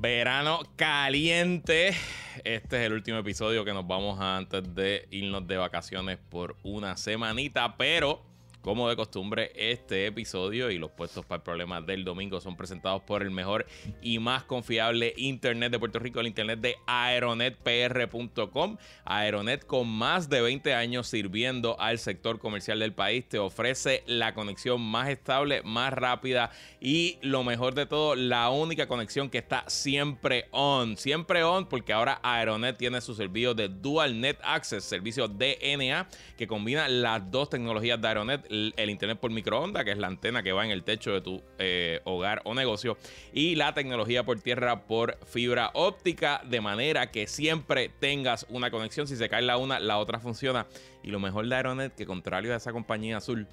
Verano caliente. Este es el último episodio que nos vamos a antes de irnos de vacaciones por una semanita, pero como de costumbre, este episodio y los puestos para el problema del domingo son presentados por el mejor y más confiable Internet de Puerto Rico, el Internet de aeronetpr.com. Aeronet con más de 20 años sirviendo al sector comercial del país te ofrece la conexión más estable, más rápida y lo mejor de todo, la única conexión que está siempre on. Siempre on porque ahora Aeronet tiene su servicio de Dual Net Access, servicio DNA que combina las dos tecnologías de Aeronet el, internet por microondas, que es la antena que va en el techo de tu eh, hogar o negocio, y la tecnología por tierra por fibra óptica, de manera que siempre tengas una conexión. Si se cae la una, la otra funciona. Y lo mejor de Aeronet, que contrario a esa compañía azul,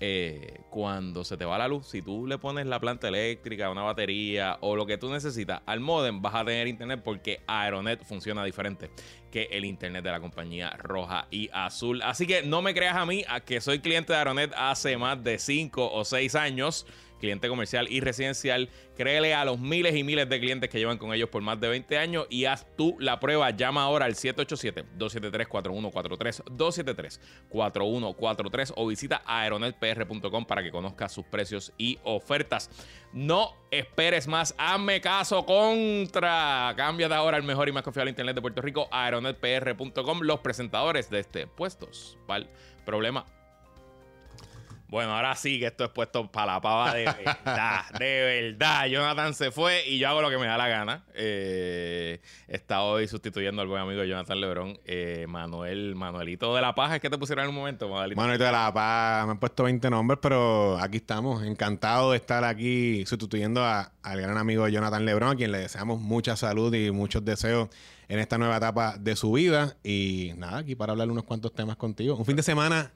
eh, cuando se te va la luz, si tú le pones la planta eléctrica, una batería o lo que tú necesitas al modem, vas a tener internet porque Aeronet funciona diferente que el internet de la compañía roja y azul. Así que no me creas a mí, a que soy cliente de Aeronet hace más de 5 o 6 años cliente comercial y residencial. Créele a los miles y miles de clientes que llevan con ellos por más de 20 años y haz tú la prueba. Llama ahora al 787-273-4143, 273-4143 o visita aeronetpr.com para que conozcas sus precios y ofertas. No esperes más, hazme caso contra. Cambia de ahora al mejor y más confiable internet de Puerto Rico, aeronetpr.com, los presentadores de este puestos. ¿Vale? Problema bueno, ahora sí que esto es puesto para la pava de verdad, de verdad. Jonathan se fue y yo hago lo que me da la gana. Eh, está hoy sustituyendo al buen amigo Jonathan Lebrón, eh, Manuel, Manuelito de la Paja. ¿Es que te pusieron en un momento, Manuelito de la Paja, me han puesto 20 nombres, pero aquí estamos. Encantado de estar aquí sustituyendo al gran amigo Jonathan Lebrón, a quien le deseamos mucha salud y muchos deseos en esta nueva etapa de su vida. Y nada, aquí para hablar unos cuantos temas contigo. Un fin de semana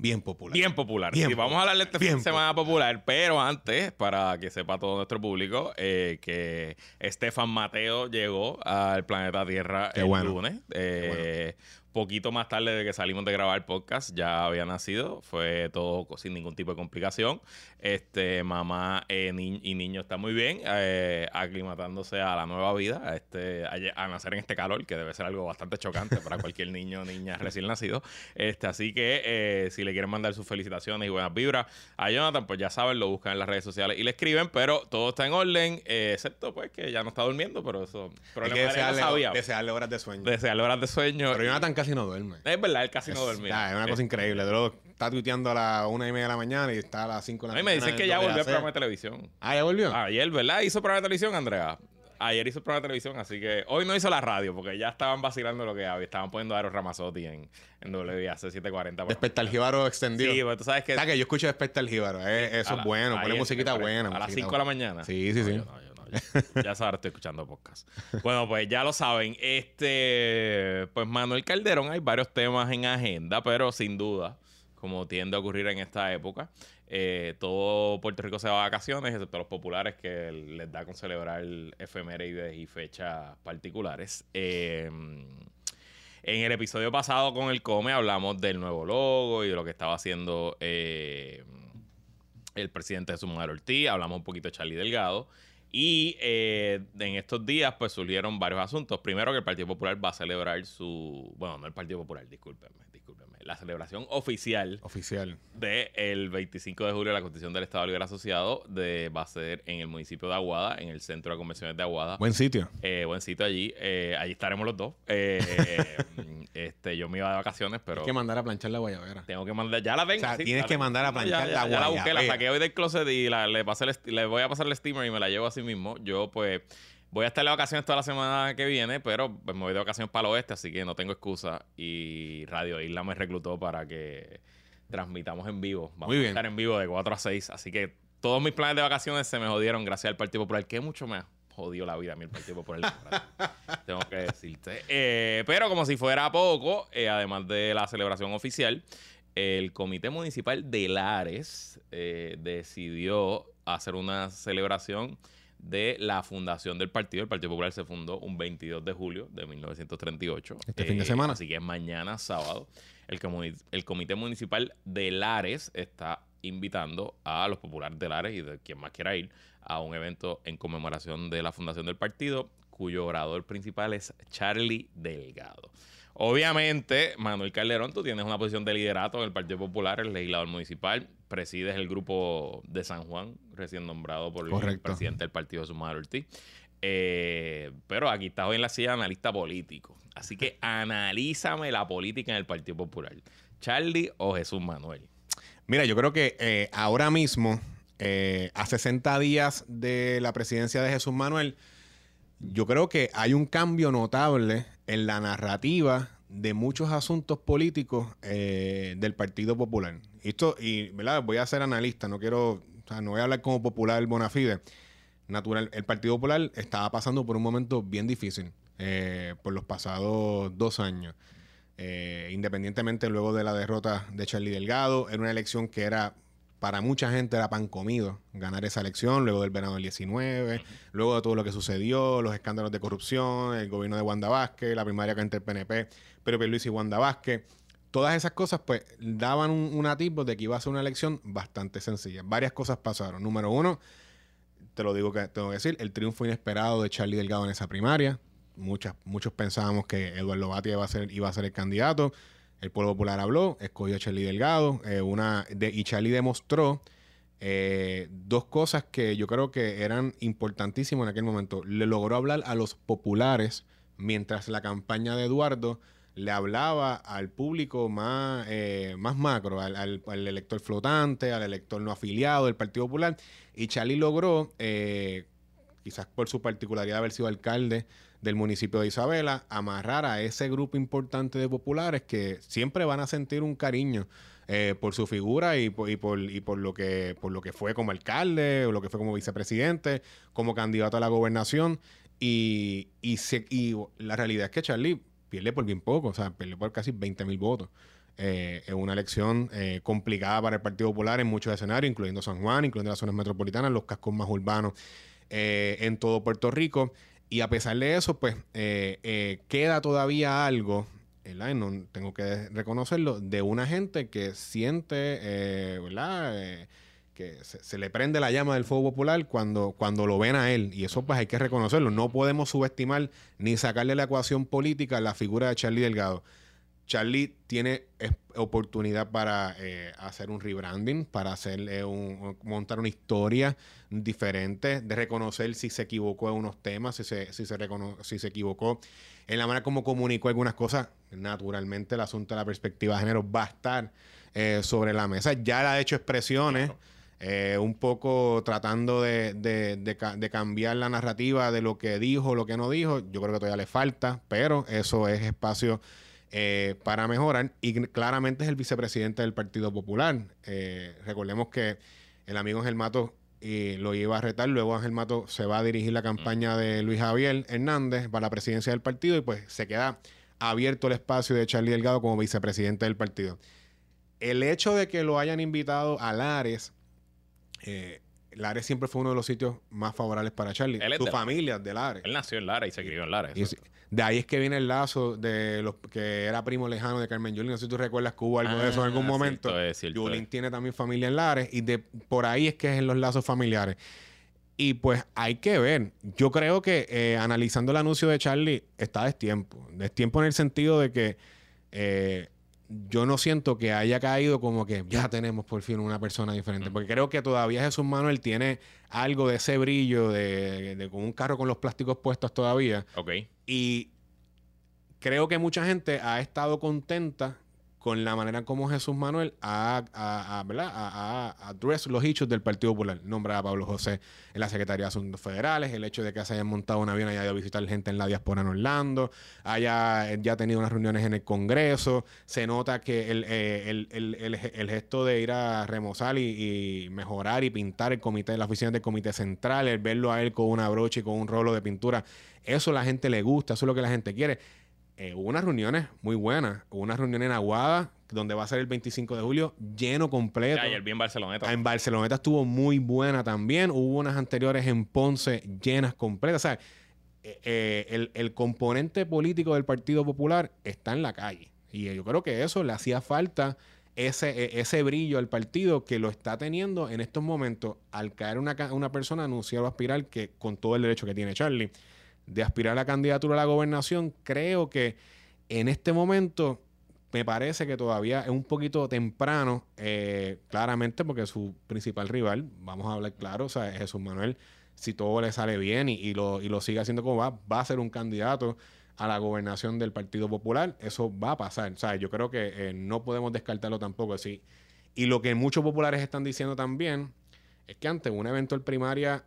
Bien popular. Bien popular. Bien vamos a hablarle este fin de semana popular, pero antes, para que sepa todo nuestro público, eh, que Estefan Mateo llegó al planeta Tierra el lunes. Eh, poquito más tarde de que salimos de grabar el podcast, ya había nacido. Fue todo sin ningún tipo de complicación. Este, mamá eh, y niño están muy bien, eh, aclimatándose a la nueva vida, a, este, a, nacer en este calor, que debe ser algo bastante chocante para cualquier niño o niña recién nacido. Este, así que eh, si le quieren mandar sus felicitaciones y buenas vibras a Jonathan, pues ya saben, lo buscan en las redes sociales y le escriben, pero todo está en orden, excepto pues que ya no está durmiendo, pero eso problema que desearle, desearle horas de sueño. Desearle horas de sueño. Pero Jonathan casi no duerme. Es verdad, él casi no duerme. es una cosa increíble. De está tuiteando a las una y media de la mañana y está a las cinco de la mañana. A mí me dicen que ya volvió al programa de televisión. Ah, ya volvió. Ayer, ¿verdad? Hizo programa de televisión, Andrea. Ayer hizo programa de televisión, así que hoy no hizo la radio porque ya estaban vacilando lo que había. Estaban poniendo a Aero Ramazotti en, en WAC 740. Despertar el Jíbaro extendido. Sí, pero tú sabes que. que yo escucho Jíbaro. Eh, eso es bueno. Pone musiquita buena. A las 5 de la mañana. Sí, sí, sí. ya sabes, estoy escuchando podcast. Bueno, pues ya lo saben. Este, pues Manuel Calderón, hay varios temas en agenda, pero sin duda, como tiende a ocurrir en esta época, eh, todo Puerto Rico se va a vacaciones, excepto los populares que les da con celebrar efemérides y fechas particulares. Em, en el episodio pasado con el Come hablamos del nuevo logo y de lo que estaba haciendo eh, el presidente de su mujer Ortiz. Hablamos un poquito de Charlie Delgado. Y eh, en estos días, pues surgieron varios asuntos. Primero, que el Partido Popular va a celebrar su. Bueno, no el Partido Popular, discúlpenme, discúlpenme. La celebración oficial. Oficial. Del 25 de julio de la Constitución del Estado Libre Asociado. De, va a ser en el municipio de Aguada, en el centro de convenciones de Aguada. Buen sitio. Eh, buen sitio allí. Eh, allí estaremos los dos. este, yo me iba de vacaciones, pero. Tienes que mandar a planchar la guayabera. Tengo que mandar. Ya la tengo. O sea, tienes que mandar a planchar la guayabera. Ya la busqué, la saqué hoy del closet y la, le, pasé le voy a pasar el steamer y me la llevo así mismo. Yo, pues, voy a estar de vacaciones toda la semana que viene, pero pues, me voy de vacaciones para el oeste, así que no tengo excusa. Y Radio Isla me reclutó para que transmitamos en vivo. Vamos a estar en vivo de 4 a 6, así que todos mis planes de vacaciones se me jodieron gracias al Partido Popular, que mucho me jodió la vida a mí el Partido Popular. Tengo que decirte. Eh, pero como si fuera poco, eh, además de la celebración oficial, el Comité Municipal de Lares eh, decidió hacer una celebración de la fundación del partido. El Partido Popular se fundó un 22 de julio de 1938. Este fin de semana. Así que es mañana, sábado. El, el Comité Municipal de Lares está invitando a los populares de Lares y de quien más quiera ir a un evento en conmemoración de la fundación del partido, cuyo orador principal es Charlie Delgado. Obviamente, Manuel Calderón, tú tienes una posición de liderato en el Partido Popular, el legislador municipal, presides el grupo de San Juan, recién nombrado por el presidente del partido, Sumar Ortiz. Eh, pero aquí estás hoy en la silla de analista político. Así que analízame la política en el Partido Popular. ¿Charlie o Jesús Manuel? Mira, yo creo que eh, ahora mismo, eh, a 60 días de la presidencia de Jesús Manuel, yo creo que hay un cambio notable en la narrativa de muchos asuntos políticos eh, del Partido Popular. Esto, y voy a ser analista, no quiero, o sea, no voy a hablar como popular bona fide. Natural, el Partido Popular estaba pasando por un momento bien difícil eh, por los pasados dos años. Independientemente luego de la derrota de Charlie Delgado, era una elección que era para mucha gente era pan comido ganar esa elección, luego del verano del 19, luego de todo lo que sucedió, los escándalos de corrupción, el gobierno de Wanda Vázquez, la primaria que entre el PNP, pero Luis y Wanda Vázquez. Todas esas cosas, pues, daban un, un atisbo de que iba a ser una elección bastante sencilla. Varias cosas pasaron. Número uno, te lo digo que tengo que decir, el triunfo inesperado de Charlie Delgado en esa primaria. Muchas, muchos pensábamos que Eduardo Batia iba a ser, iba a ser el candidato. El pueblo popular habló, escogió a Charlie Delgado, eh, una y Charlie demostró eh, dos cosas que yo creo que eran importantísimas en aquel momento. Le logró hablar a los populares mientras la campaña de Eduardo le hablaba al público más, eh, más macro, al, elector flotante, al elector no afiliado del Partido Popular. Y Charlie logró, quizás por su particularidad de haber sido alcalde del municipio de Isabela, amarrar a ese grupo importante de populares que siempre van a sentir un cariño eh, por su figura y por, y, por, lo que, por lo que fue como alcalde, o lo que fue como vicepresidente, como candidato a la gobernación. Y, y, la realidad es que Charlie pierde por bien poco, o sea, pierde por casi 20 mil votos. Eh, es una elección eh, complicada para el Partido Popular en muchos escenarios, incluyendo San Juan, incluyendo las zonas metropolitanas, los cascos más urbanos en todo Puerto Rico. Y a pesar de eso, pues eh, eh, queda todavía algo. No, tengo que reconocerlo, de una gente que siente, eh, ¿verdad? que se, le prende la llama del fuego popular cuando, cuando lo ven a él. Y eso pues hay que reconocerlo. No podemos subestimar ni sacarle la ecuación política a la figura de Charlie Delgado. Charlie tiene oportunidad para eh, hacer un rebranding, para hacer un, montar una historia diferente, de reconocer si se equivocó en unos temas, si se, si se, si se equivocó en la manera como comunicó algunas cosas. Naturalmente, el asunto de la perspectiva de género va a estar eh, sobre la mesa. Ya le ha hecho expresiones. Eh, un poco tratando de, de, cambiar la narrativa de lo que dijo, lo que no dijo. Yo creo que todavía le falta, pero eso es espacio eh, para mejorar. Y claramente es el vicepresidente del Partido Popular. Eh, recordemos que el amigo Ángel Mato lo iba a retar. Luego Ángel Mato se va a dirigir la campaña de Luis Javier Hernández para la presidencia del partido y pues se queda abierto el espacio de Charlie Delgado como vicepresidente del partido. El hecho de que lo hayan invitado a Lares, eh, Lares siempre fue uno de los sitios más favorables para Charlie. Su familia de Lares. Él nació en Lares y se crió en Lares. De ahí es que viene el lazo de los que era primo lejano de Carmen Yulín. No sé si tú recuerdas que hubo algo de eso en algún ah, momento. Yulín tiene también familia en Lares y de por ahí es que es en los lazos familiares. Y pues hay que ver. Yo creo que eh, analizando el anuncio de Charlie está destiempo. Destiempo en el sentido de que eh, yo no siento que haya caído como que ya tenemos por fin una persona diferente. Porque creo que todavía Jesús Manuel tiene algo de ese brillo de, de, con un carro con los plásticos puestos todavía. Ok. Y creo que mucha gente ha estado contenta con la manera como Jesús Manuel ha, ha, ha, los hechos del Partido Popular. Nombra a Pablo José en la Secretaría de Asuntos Federales, el hecho de que se hayan montado un avión y haya ido a visitar gente en la diáspora en Orlando, haya ya tenido unas reuniones en el Congreso, se nota que el, eh, gesto de ir a remozar y, mejorar y pintar el comité, la oficina del Comité Central, el verlo a él con una brocha y con un rolo de pintura, eso a la gente le gusta, eso es lo que la gente quiere eh, hubo unas reuniones muy buenas. Hubo una reunión en Aguada, donde va a ser el 25 de julio, lleno completo. ayer vi en Barceloneta. En Barceloneta estuvo muy buena también. Hubo unas anteriores en Ponce llenas completas. O sea, eh, eh, el, el, componente político del Partido Popular está en la calle. Y yo creo que eso le hacía falta ese, e, ese brillo al partido que lo está teniendo en estos momentos al caer una, una persona anunciado aspirar que con todo el derecho que tiene Charlie de aspirar a la candidatura a la gobernación, creo que en este momento me parece que todavía es un poquito temprano, eh, claramente porque su principal rival, vamos a hablar claro, o sea, Jesús Manuel, si todo le sale bien y, lo, y lo sigue haciendo como va, va a ser un candidato a la gobernación del Partido Popular, eso va a pasar. O sea, yo creo que eh, no podemos descartarlo tampoco así. Y lo que muchos populares están diciendo también es que ante una eventual primaria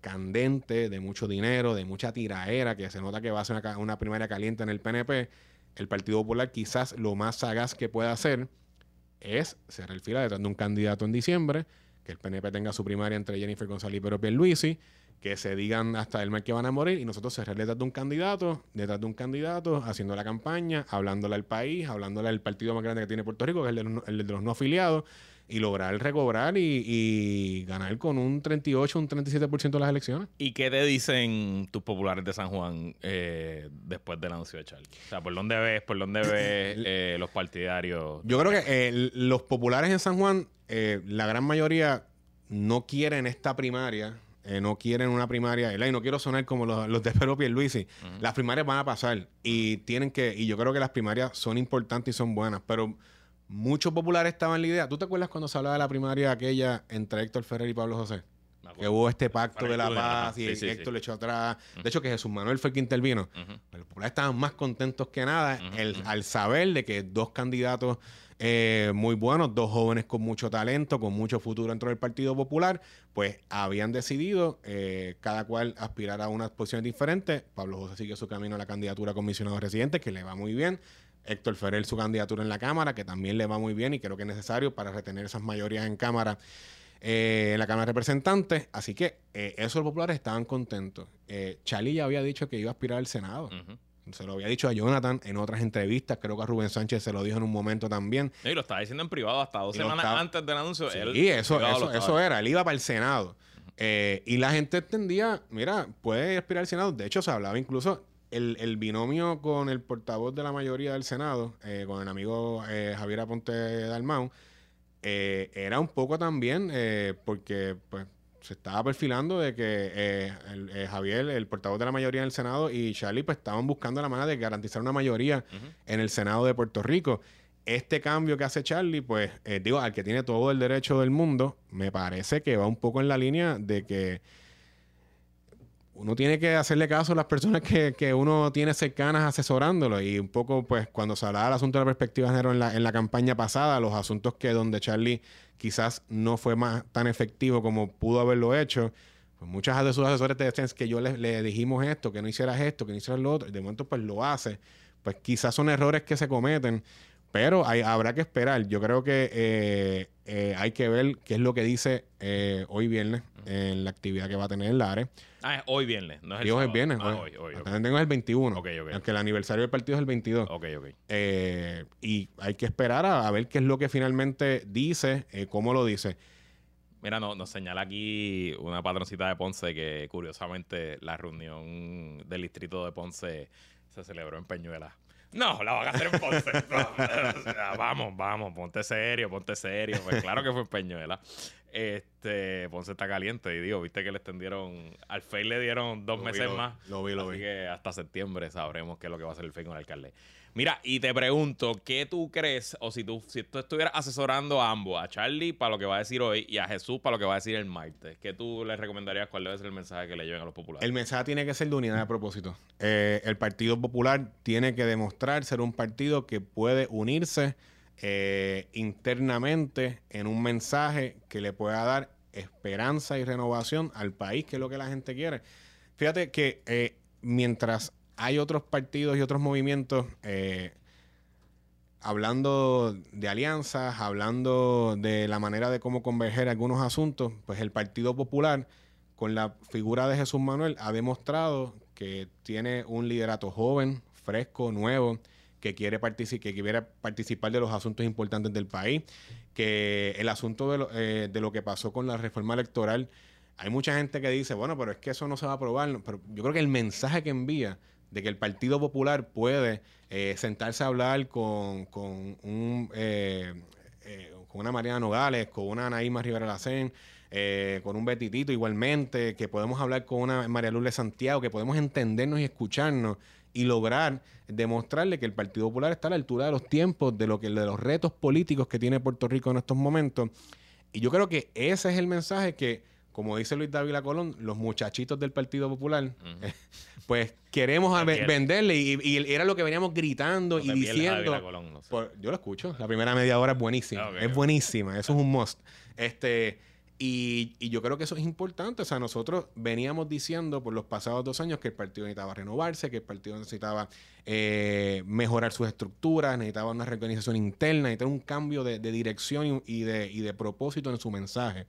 candente, de mucho dinero, de mucha tiraera, que se nota que va a ser una, una primaria caliente en el PNP, el Partido Popular quizás lo más sagaz que pueda hacer es cerrar el fila detrás de un candidato en diciembre, que el PNP tenga su primaria entre Jennifer González y Pedro Pierluisi, que se digan hasta el mes que van a morir y nosotros cerrar detrás de un candidato, detrás de un candidato, haciendo la campaña, hablándole al país, hablándole al partido más grande que tiene Puerto Rico, que es el de los no afiliados, y lograr recobrar y, ganar con un 38, un 37% de las elecciones. ¿Y qué te dicen tus populares de San Juan eh, después del anuncio de Charlie? O sea, ¿por dónde ves, por dónde ves eh, los partidarios? Yo creo que eh, los populares en San Juan, la gran mayoría no quieren esta primaria. no quieren una primaria, y no quiero sonar como los, de Pedro Pierluisi. Las primarias van a pasar y tienen que, y yo creo que las primarias son importantes y son buenas, pero muchos populares estaban en la idea. ¿Tú te acuerdas cuando se hablaba de la primaria aquella entre Héctor Ferrer y Pablo José? Que hubo este pacto de la paz y Héctor le echó atrás. De hecho, que Jesús Manuel fue el que intervino. Los populares estaban más contentos que nada al saber de que dos candidatos eh, muy buenos, dos jóvenes con mucho talento, con mucho futuro dentro del Partido Popular, pues habían decidido eh, cada cual aspirar a unas posiciones diferentes. Pablo José sigue su camino a la candidatura a comisionado residente, que le va muy bien. Héctor Ferrer su candidatura en la Cámara, que también le va muy bien y creo que es necesario para retener esas mayorías en Cámara, eh, en la Cámara de Representantes. Así que eh, esos populares estaban contentos. Eh, Charlie ya había dicho que iba a aspirar al Senado. Se lo había dicho a Jonathan en otras entrevistas. Creo que a Rubén Sánchez se lo dijo en un momento también. Y lo estaba diciendo en privado hasta dos semanas antes del anuncio. Sí, eso, eso, eso era. Él iba para el Senado. y la gente entendía, mira, puede aspirar al Senado. De hecho, se hablaba incluso el, binomio con el portavoz de la mayoría del Senado, eh, con el amigo eh, Javier Aponte Dalmau, eh, era un poco también porque pues se estaba perfilando de que Javier, el portavoz de la mayoría del Senado, y Charlie pues estaban buscando la manera de garantizar una mayoría en el Senado de Puerto Rico. Este cambio que hace Charlie, pues digo, al que tiene todo el derecho del mundo, me parece que va un poco en la línea de que uno tiene que hacerle caso a las personas que, uno tiene cercanas asesorándolo. Y un poco, pues, cuando se hablaba del asunto de la perspectiva de género en la, en la campaña pasada, los asuntos que donde Charlie quizás no fue más tan efectivo como pudo haberlo hecho, pues muchas de sus asesores te decían que yo le, dijimos esto, que no hicieras esto, que no hicieras lo otro, y de momento pues lo hace. Pues quizás son errores que se cometen, pero habrá que esperar. Yo creo que eh, eh, hay que ver qué es lo que dice eh, hoy viernes en la actividad que va a tener el ARE. Ah, es hoy viernes, no es el hoy es viernes. Ah, hoy, hoy, También tengo el 21. Ok, ok. Aunque el aniversario del partido es el 22. Ok, ok. Eh, y hay que esperar a, ver qué es lo que finalmente dice, eh, cómo lo dice. Mira, no, nos señala aquí una patroncita de Ponce que curiosamente la reunión del distrito de Ponce se celebró en Peñuela. No, la van a hacer en Ponce. vamos, vamos, ponte serio, ponte serio. Pues claro que fue en Peñuela. Este, Ponce está caliente y digo, viste que le extendieron, al FEI le dieron dos meses más. Lo vi, lo así que hasta septiembre sabremos qué es lo que va a hacer el FEI con el alcalde. Mira, y te pregunto, ¿qué tú crees, o si tú, si tú estuvieras asesorando a ambos, a Charlie para lo que va a decir hoy y a Jesús para lo que va a decir el martes, ¿qué tú le recomendarías? ¿Cuál debe ser el mensaje que le lleven a los populares? El mensaje tiene que ser de unidad de propósito. Eh, el Partido Popular tiene que demostrar ser un partido que puede unirse eh, internamente en un mensaje que le pueda dar esperanza y renovación al país, que es lo que la gente quiere. Fíjate que eh, mientras hay otros partidos y otros movimientos eh, hablando de alianzas, hablando de la manera de cómo converger algunos asuntos, pues el Partido Popular, con la figura de Jesús Manuel, ha demostrado que tiene un liderato joven, fresco, nuevo, que quiere, que quiere participar de los asuntos importantes del país, que el asunto de lo, eh, de lo que pasó con la reforma electoral, hay mucha gente que dice, bueno, pero es que eso no se va a aprobar, pero yo creo que el mensaje que envía de que el Partido Popular puede eh, sentarse a hablar con, un... Eh, eh, con una Mariana Nogales, con una Anaíma Rivera Lacén, con un Betitito igualmente, que podemos hablar con una María Lourdes Santiago, que podemos entendernos y escucharnos y lograr demostrarle que el Partido Popular está a la altura de los tiempos, de lo que de los retos políticos que tiene Puerto Rico en estos momentos. Y yo creo que ese es el mensaje que, como dice Luis Dávila Colón, los muchachitos del Partido Popular, pues queremos venderle. Y, era lo que veníamos gritando y diciendo. yo lo escucho. La primera media hora es buenísima. Ah, es buenísima. Eso es un must. Este. Y, yo creo que eso es importante. O sea, nosotros veníamos diciendo por los pasados dos años que el partido necesitaba renovarse, que el partido necesitaba eh, mejorar sus estructuras, necesitaba una reorganización interna, necesitaba un cambio de, dirección y, y, de, propósito en su mensaje.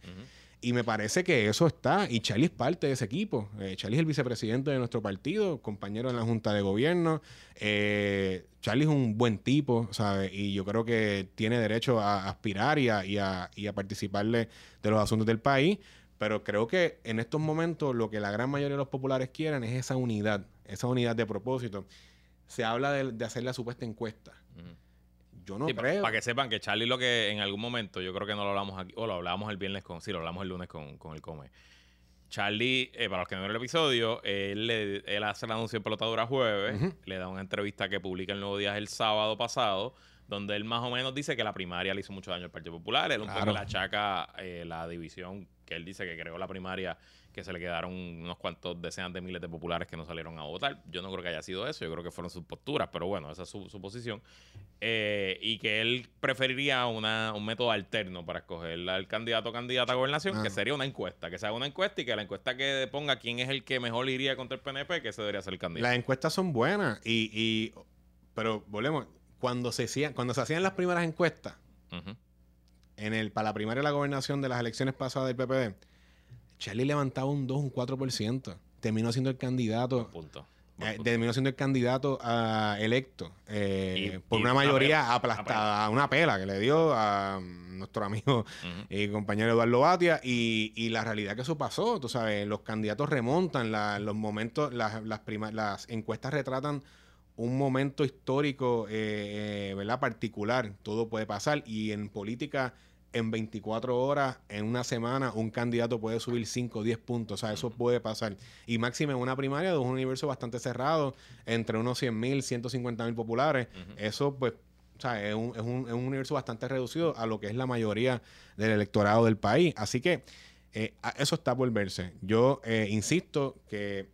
Y me parece que eso está, y Charlie es parte de ese equipo. Eh, Charlie es el vicepresidente de nuestro partido, compañero en la Junta de Gobierno. Eh, Charlie es un buen tipo, ¿sabes? Y yo creo que tiene derecho a aspirar y a, y a, y a participarle de los asuntos del país. Pero creo que en estos momentos lo que la gran mayoría de los populares quieren es esa unidad, esa unidad de propósito. Se habla de, hacer la supuesta encuesta. Yo no creo. Para que sepan que Charlie lo que en algún momento, yo creo que no lo hablamos aquí, o lo hablábamos el viernes con, sí, lo hablamos el lunes con, con el Come. Charlie, eh, para los que no vieron el episodio, él, él hace el anuncio en pelotadura jueves, le da una entrevista que publica el Nuevo Día el sábado pasado, donde él más o menos dice que la primaria le hizo mucho daño al Partido Popular, él un poco le achaca eh, la división que él dice que creó la primaria que se le quedaron unos cuantos decenas de miles de populares que no salieron a votar. Yo no creo que haya sido eso, yo creo que fueron sus posturas, pero bueno, esa es su, posición. Eh, y que él preferiría una, un método alterno para escoger al candidato o candidata a gobernación, que sería una encuesta, que se haga una encuesta y que la encuesta que ponga quién es el que mejor iría contra el PNP, que ese debería ser el candidato. Las encuestas son buenas, y, y pero volvemos, cuando se, hacían, cuando se hacían las primeras encuestas, en el, para la primaria de la gobernación de las elecciones pasadas del PPD, Charlie levantaba un 2, un 4%. Terminó siendo el candidato. Eh, terminó siendo el candidato a electo eh, por una mayoría aplastada, una pela que le dio a nuestro amigo y compañero Eduardo Batia. Y, la realidad que eso pasó, tú sabes, los candidatos remontan, los momentos, las, las, las encuestas retratan un momento histórico, eh, ¿verdad? Particular. Todo puede pasar. Y en política en 24 horas, en una semana, un candidato puede subir 5 o 10 puntos. O sea, eso puede pasar. Y máximo en una primaria de un universo bastante cerrado, entre unos 100 mil, 150 mil populares. Eso, pues, o sea, es un, es, un, es un, universo bastante reducido a lo que es la mayoría del electorado del país. Así que eh, eso está por verse. Yo eh, insisto que,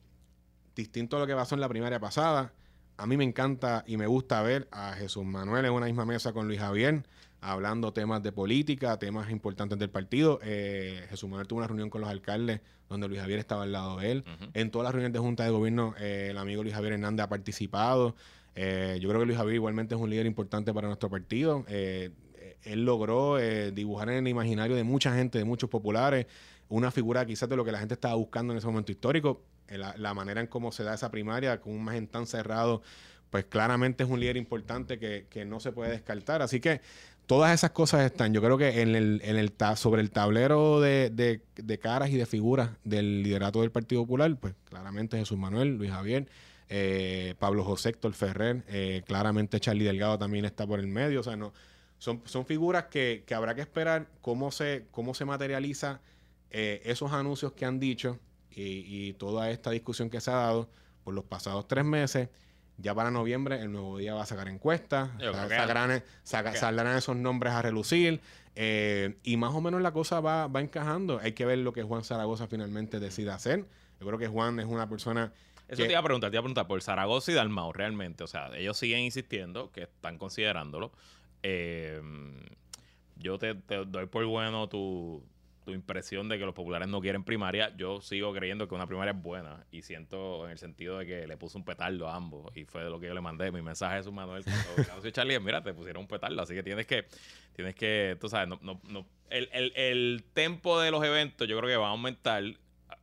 distinto a lo que pasó en la primaria pasada, a mí me encanta y me gusta ver a Jesús Manuel en una misma mesa con Luis Javier hablando temas de política, temas importantes del partido. Eh, Jesús Manuel tuvo una reunión con los alcaldes donde Luis Javier estaba al lado de él. En todas las reuniones de Junta de Gobierno, eh, el amigo Luis Javier Hernández ha participado. Eh, yo creo que Luis Javier igualmente es un líder importante para nuestro partido. él logró dibujar en el imaginario de mucha gente, de muchos populares, una figura quizás de lo que la gente estaba buscando en ese momento histórico. La, manera en cómo se da esa primaria, con un margen tan cerrado, pues claramente es un líder importante que, que no se puede descartar. Así que Todas esas cosas están. Yo creo que en el, en el sobre el tablero de, caras y de figuras del liderato del Partido Popular, pues claramente Jesús Manuel, Luis Javier, eh, Pablo José Héctor Ferrer, eh, claramente Charlie Delgado también está por el medio. O sea, no, son, son figuras que, habrá que esperar cómo se, cómo se materializa eh, esos anuncios que han dicho y toda esta discusión que se ha dado por los pasados tres meses ya para noviembre el nuevo día va a sacar encuestas, saldrán esos nombres a relucir eh, y más o menos la cosa va, va encajando. Hay que ver lo que Juan Zaragoza finalmente decide hacer. Yo creo que Juan es una persona... Eso te iba a preguntar, te iba a preguntar por Zaragoza y Dalmau realmente. O sea, ellos siguen insistiendo que están considerándolo. Eh, yo te, te, doy por bueno tu, tu impresión de que los populares no quieren primaria, yo sigo creyendo que una primaria es buena. Y siento en el sentido de que le puso un petardo a ambos. Y fue de lo que yo le mandé. Mi mensaje es su Manuel cuando Charlie, mira, te pusieron un petardo, así que tienes que, tienes que, tú sabes, no, no, no. El, el, el tempo de los eventos yo creo que va a aumentar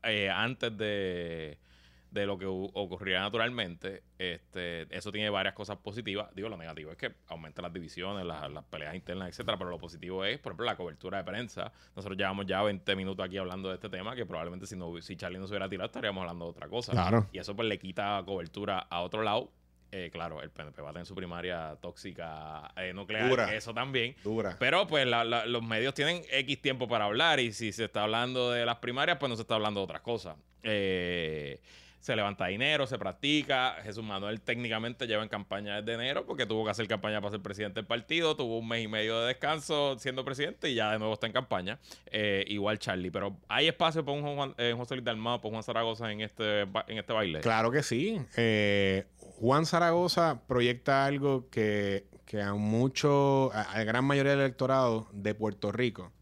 eh, antes de de lo que ocurría naturalmente. Este, eso tiene varias cosas positivas. Digo, lo negativo es que aumenta las divisiones, las, peleas internas, etcétera. Pero lo positivo es, por ejemplo, la cobertura de prensa. Nosotros llevamos ya 20 minutos aquí hablando de este tema, que probablemente si no si Charlie no se hubiera tirado, estaríamos hablando de otra cosa. Claro. Y eso pues le quita cobertura a otro lado. eh, claro, el PNP va a tener su primaria tóxica eh, nuclear, eso también. Dura. Pero pues los medios tienen X tiempo para hablar y si se está hablando de las primarias, pues no se está hablando de otras cosas. Eh, se levanta dinero, se practica. Jesús Manuel técnicamente lleva en campaña desde enero porque tuvo que hacer campaña para ser presidente del partido, tuvo un mes y medio de descanso siendo presidente y ya de nuevo está en campaña. Eh, igual Charlie, pero ¿hay espacio para un Juan, eh, José Luis Dalmado, para Juan Zaragoza en este, en este baile? Claro que sí. Eh, Juan Zaragoza proyecta algo que, que a mucho, a la gran mayoría del electorado de Puerto Rico,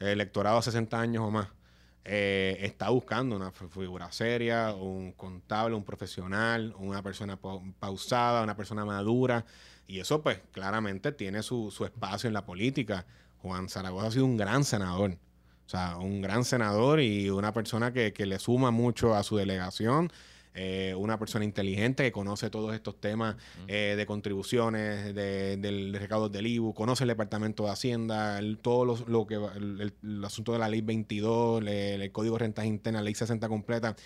el electorado de 60 años o más, eh, está buscando una figura seria, un contable, un profesional, una persona pausada, una persona madura. Y eso pues claramente tiene su, espacio en la política. Juan Zaragoza ha sido un gran senador. O sea, un gran senador y una persona que le suma mucho a su delegación eh, una persona inteligente que conoce todos estos temas eh, de contribuciones, de, del recaudo del IBU, conoce el Departamento de Hacienda, todo lo, que el, asunto de la Ley 22, el, Código de Rentas Internas, la Ley 60 completa.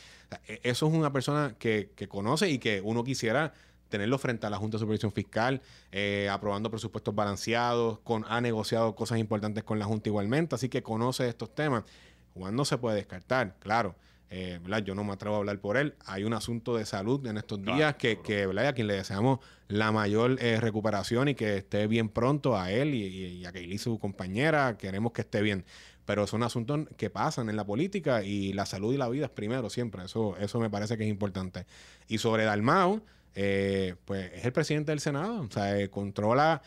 E, eso es una persona que, conoce y que uno quisiera tenerlo frente a la Junta de Supervisión Fiscal, eh, aprobando presupuestos balanceados, con, ha negociado cosas importantes con la Junta igualmente, así que conoce estos temas. Juan no se puede descartar, claro. Eh, Yo no me atrevo a hablar por él. Hay un asunto de salud en estos días que, que a quien le deseamos la mayor eh, recuperación y que esté bien pronto a él y, a Kaylee, su compañera. Queremos que esté bien. Pero son asuntos que pasan en la política y la salud y la vida es primero siempre. Eso, eso me parece que es importante. Y sobre Dalmau, eh, pues es el presidente del Senado. O sea, controla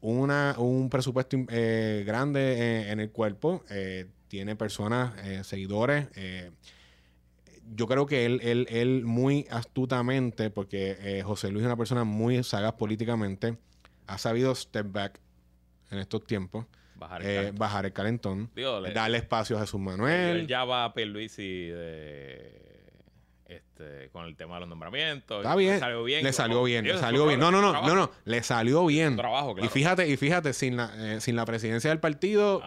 una, un presupuesto grande en, el cuerpo. tiene personas, seguidores yo creo que él, él, él muy astutamente, porque eh, José Luis es una persona muy sagaz políticamente, ha sabido step back en estos tiempos. Bajar el, eh, bajar el calentón. darle espacio a Jesús Manuel. Él ya va a Pierluisi de este, con el tema de los nombramientos. Está bien. Le salió bien. Le salió bien. Le salió bien. No, no, no, no, no. Le salió bien. Trabajo, Y fíjate, y fíjate, sin la, eh, sin la presidencia del partido,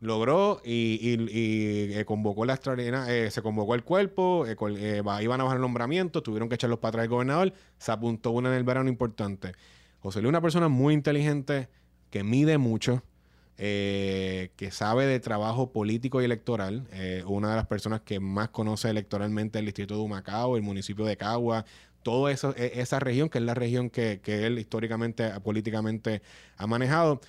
logró y, y, eh, convocó la extraordinaria, eh, se convocó el cuerpo, iban a bajar el nombramiento, tuvieron que echarlos para atrás el gobernador, se apuntó una en el verano importante. José Luis es una persona muy inteligente, que mide mucho eh, que sabe de trabajo político y electoral, eh, una de las personas que más conoce electoralmente el distrito de Humacao, el municipio de Cagua, toda e, esa región, que es la región que, él históricamente, políticamente ha manejado,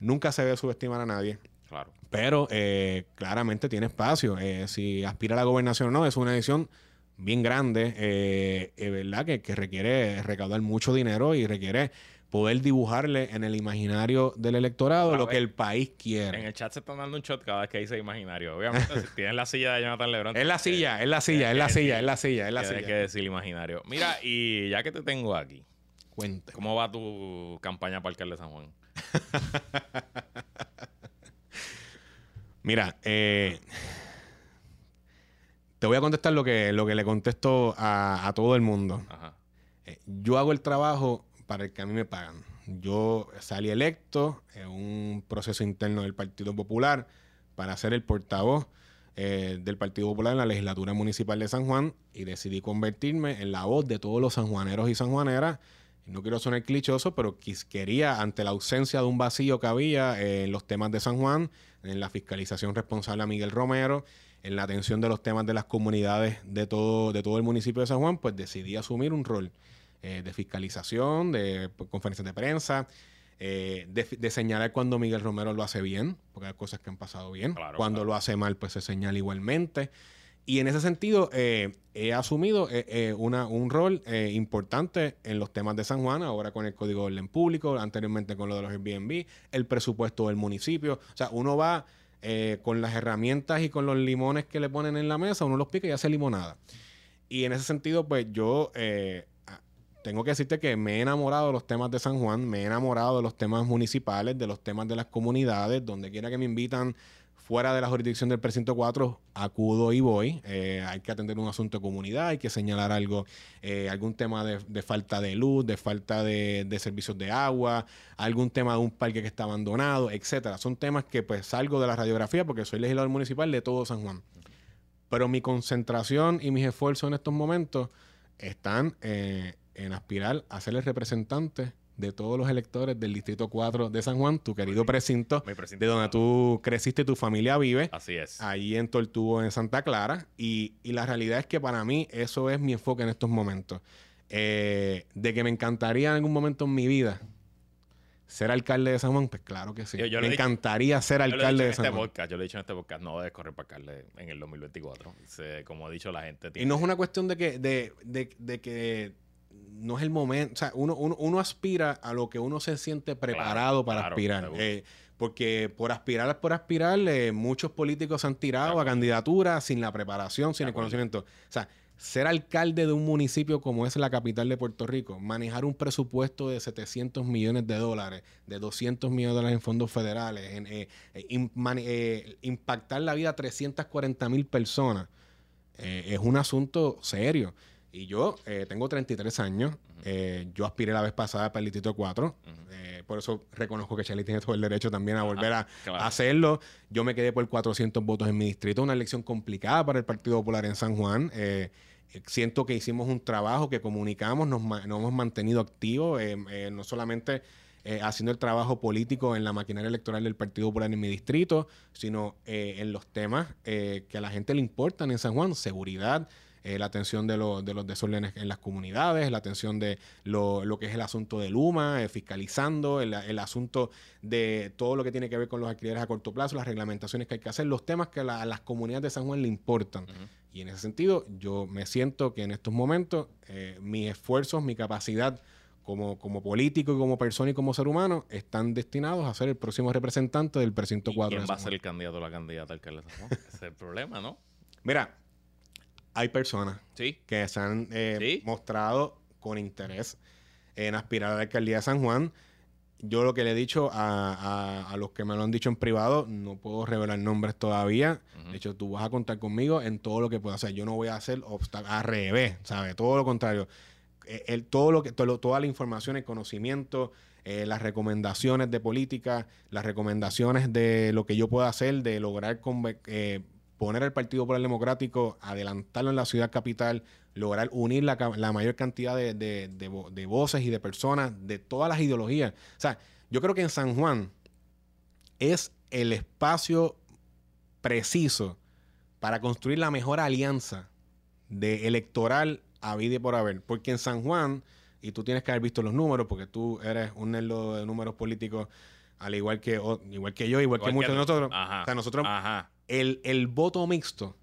nunca se debe subestimar a nadie. Claro. Pero eh, claramente tiene espacio. si aspira a la gobernación o no, es una decisión bien grande, ¿verdad? Que, que requiere recaudar mucho dinero y requiere poder dibujarle en el imaginario del electorado lo que el país quiere. En el chat se están dando un shot cada vez que dice imaginario. Obviamente, si tienes la silla de Jonathan Lebron. Es la silla, es la silla, es la silla, es la silla, es la silla. Hay que decir imaginario. Mira, y ya que te tengo aquí, Cuente. ¿Cómo va tu campaña para alcalde de San Juan? Mira, eh, te voy a contestar lo que, lo que le contesto a, todo el mundo. Eh, yo hago el trabajo para el que a mí me pagan. Yo salí electo en un proceso interno del Partido Popular para ser el portavoz eh, del Partido Popular en la legislatura municipal de San Juan y decidí convertirme en la voz de todos los sanjuaneros y sanjuaneras. No quiero sonar clichoso, pero quería, ante la ausencia de un vacío que había en los temas de San Juan, en la fiscalización responsable a Miguel Romero, en la atención de los temas de las comunidades de todo, de todo el municipio de San Juan, pues decidí asumir un rol eh, de fiscalización, de pues, conferencias de prensa, eh, de, señalar cuando Miguel Romero lo hace bien, porque hay cosas que han pasado bien. cuando lo hace mal, pues se señala igualmente. Y en ese sentido, eh, he asumido una, un rol importante en los temas de San Juan, ahora con el Código de Orden Público, anteriormente con lo de los Airbnb, el presupuesto del municipio. O sea, uno va con las herramientas y con los limones que le ponen en la mesa, uno los pica y hace limonada. Y en ese sentido, pues yo tengo que decirte que me he enamorado de los temas de San Juan, me he enamorado de los temas municipales, de los temas de las comunidades, donde quiera que me invitan fuera de la jurisdicción del precinto 4, acudo y voy. Eh, hay que atender un asunto de comunidad, hay que señalar algo, eh, algún tema de, falta de luz, de falta de, servicios de agua, algún tema de un parque que está abandonado, etcétera. Son temas que pues salgo de la radiografía porque soy legislador municipal de todo San Juan. Pero mi concentración y mis esfuerzos en estos momentos están eh, en aspirar a ser el representante de todos los electores del Distrito 4 de San Juan, tu querido precinto, de donde tú creciste y tu familia vive, Así es. ahí en Tortugo, en Santa Clara. Y, y la realidad es que para mí eso es mi enfoque en estos momentos. Eh, de que me encantaría en algún momento en mi vida ser alcalde de San Juan, pues claro que sí. Yo- yo me dicho- encantaría ser alcalde en de este San Juan. podcast, yo lo he dicho en este podcast, no debes correr para alcalde en el 2024. Se- como ha dicho la gente. Y no es una cuestión de que, de, de- de que no es el momento. O sea, uno, uno, uno aspira a lo que uno se siente preparado para claro, aspirar. Eh, porque por aspirar por aspirar, eh, muchos políticos se han tirado a candidaturas sin la preparación, sin el conocimiento. O sea, ser alcalde de un municipio como es la capital de Puerto Rico, manejar un presupuesto de 700 millones de dólares, de 200 millones de dólares en fondos federales, en, eh, impactar la vida a 340 mil personas, eh, es un asunto serio. Y yo eh, tengo 33 años. eh, yo aspiré la vez pasada para el Distrito 4. eh, por eso reconozco que Charlie tiene todo el derecho también a volver a, claro. a hacerlo. Yo me quedé por 400 votos en mi distrito. Una elección complicada para el Partido Popular en San Juan. eh, siento que hicimos un trabajo que comunicamos, nos, ma- nos hemos mantenido activos, no solamente eh, haciendo el trabajo político en la maquinaria electoral del Partido Popular en mi distrito, sino eh, en los temas eh, que a la gente le importan en San Juan, seguridad, eh, la atención de, lo- de los desórdenes en las comunidades, la atención de lo, lo que es el asunto de Luma, eh, fiscalizando, el, el asunto de todo lo que tiene que ver con los alquileres a corto plazo, las reglamentaciones que hay que hacer, los temas que a, la- a las comunidades de San Juan le importan. Y en ese sentido, yo me siento que en estos momentos eh, mis esfuerzos, mi capacidad como, como político y como persona y como ser humano están destinados a ser el próximo representante del precinto ¿Y 4 ¿Quién de va a ser el candidato o la candidata al alcalde de San Juan? Ese es el problema, ¿no? Mira, hay personas Sí. que se han eh, Sí. mostrado con interés en aspirar a la alcaldía de San Juan. Yo lo que le he dicho a, a- a los que me lo han dicho en privado, no puedo revelar nombres todavía. Ujú. De hecho, tú vas a contar conmigo en todo lo que pueda hacer. Yo no voy a hacer obstáculos al revés, ¿sabes? Todo lo contrario. Eh, el- todo lo que, todo- toda la información, el conocimiento, eh, las recomendaciones de política, las recomendaciones de lo que yo pueda hacer, de lograr eh, poner al Partido Popular Democrático, adelantarlo en la ciudad capital, lograr unir la, mayor cantidad de, de- de vo- de voces y de personas de todas las ideologías. O sea, yo creo que en San Juan es el espacio preciso para construir la mejor alianza de electoral a vida y por haber. Porque en San Juan, y tú tienes que haber visto los números, porque tú eres un nerdo de números políticos, al igual que, o- igual que yo, igual, que muchos de nosotros. Ajá. O sea, nosotros, Ajá. El, el voto mixto,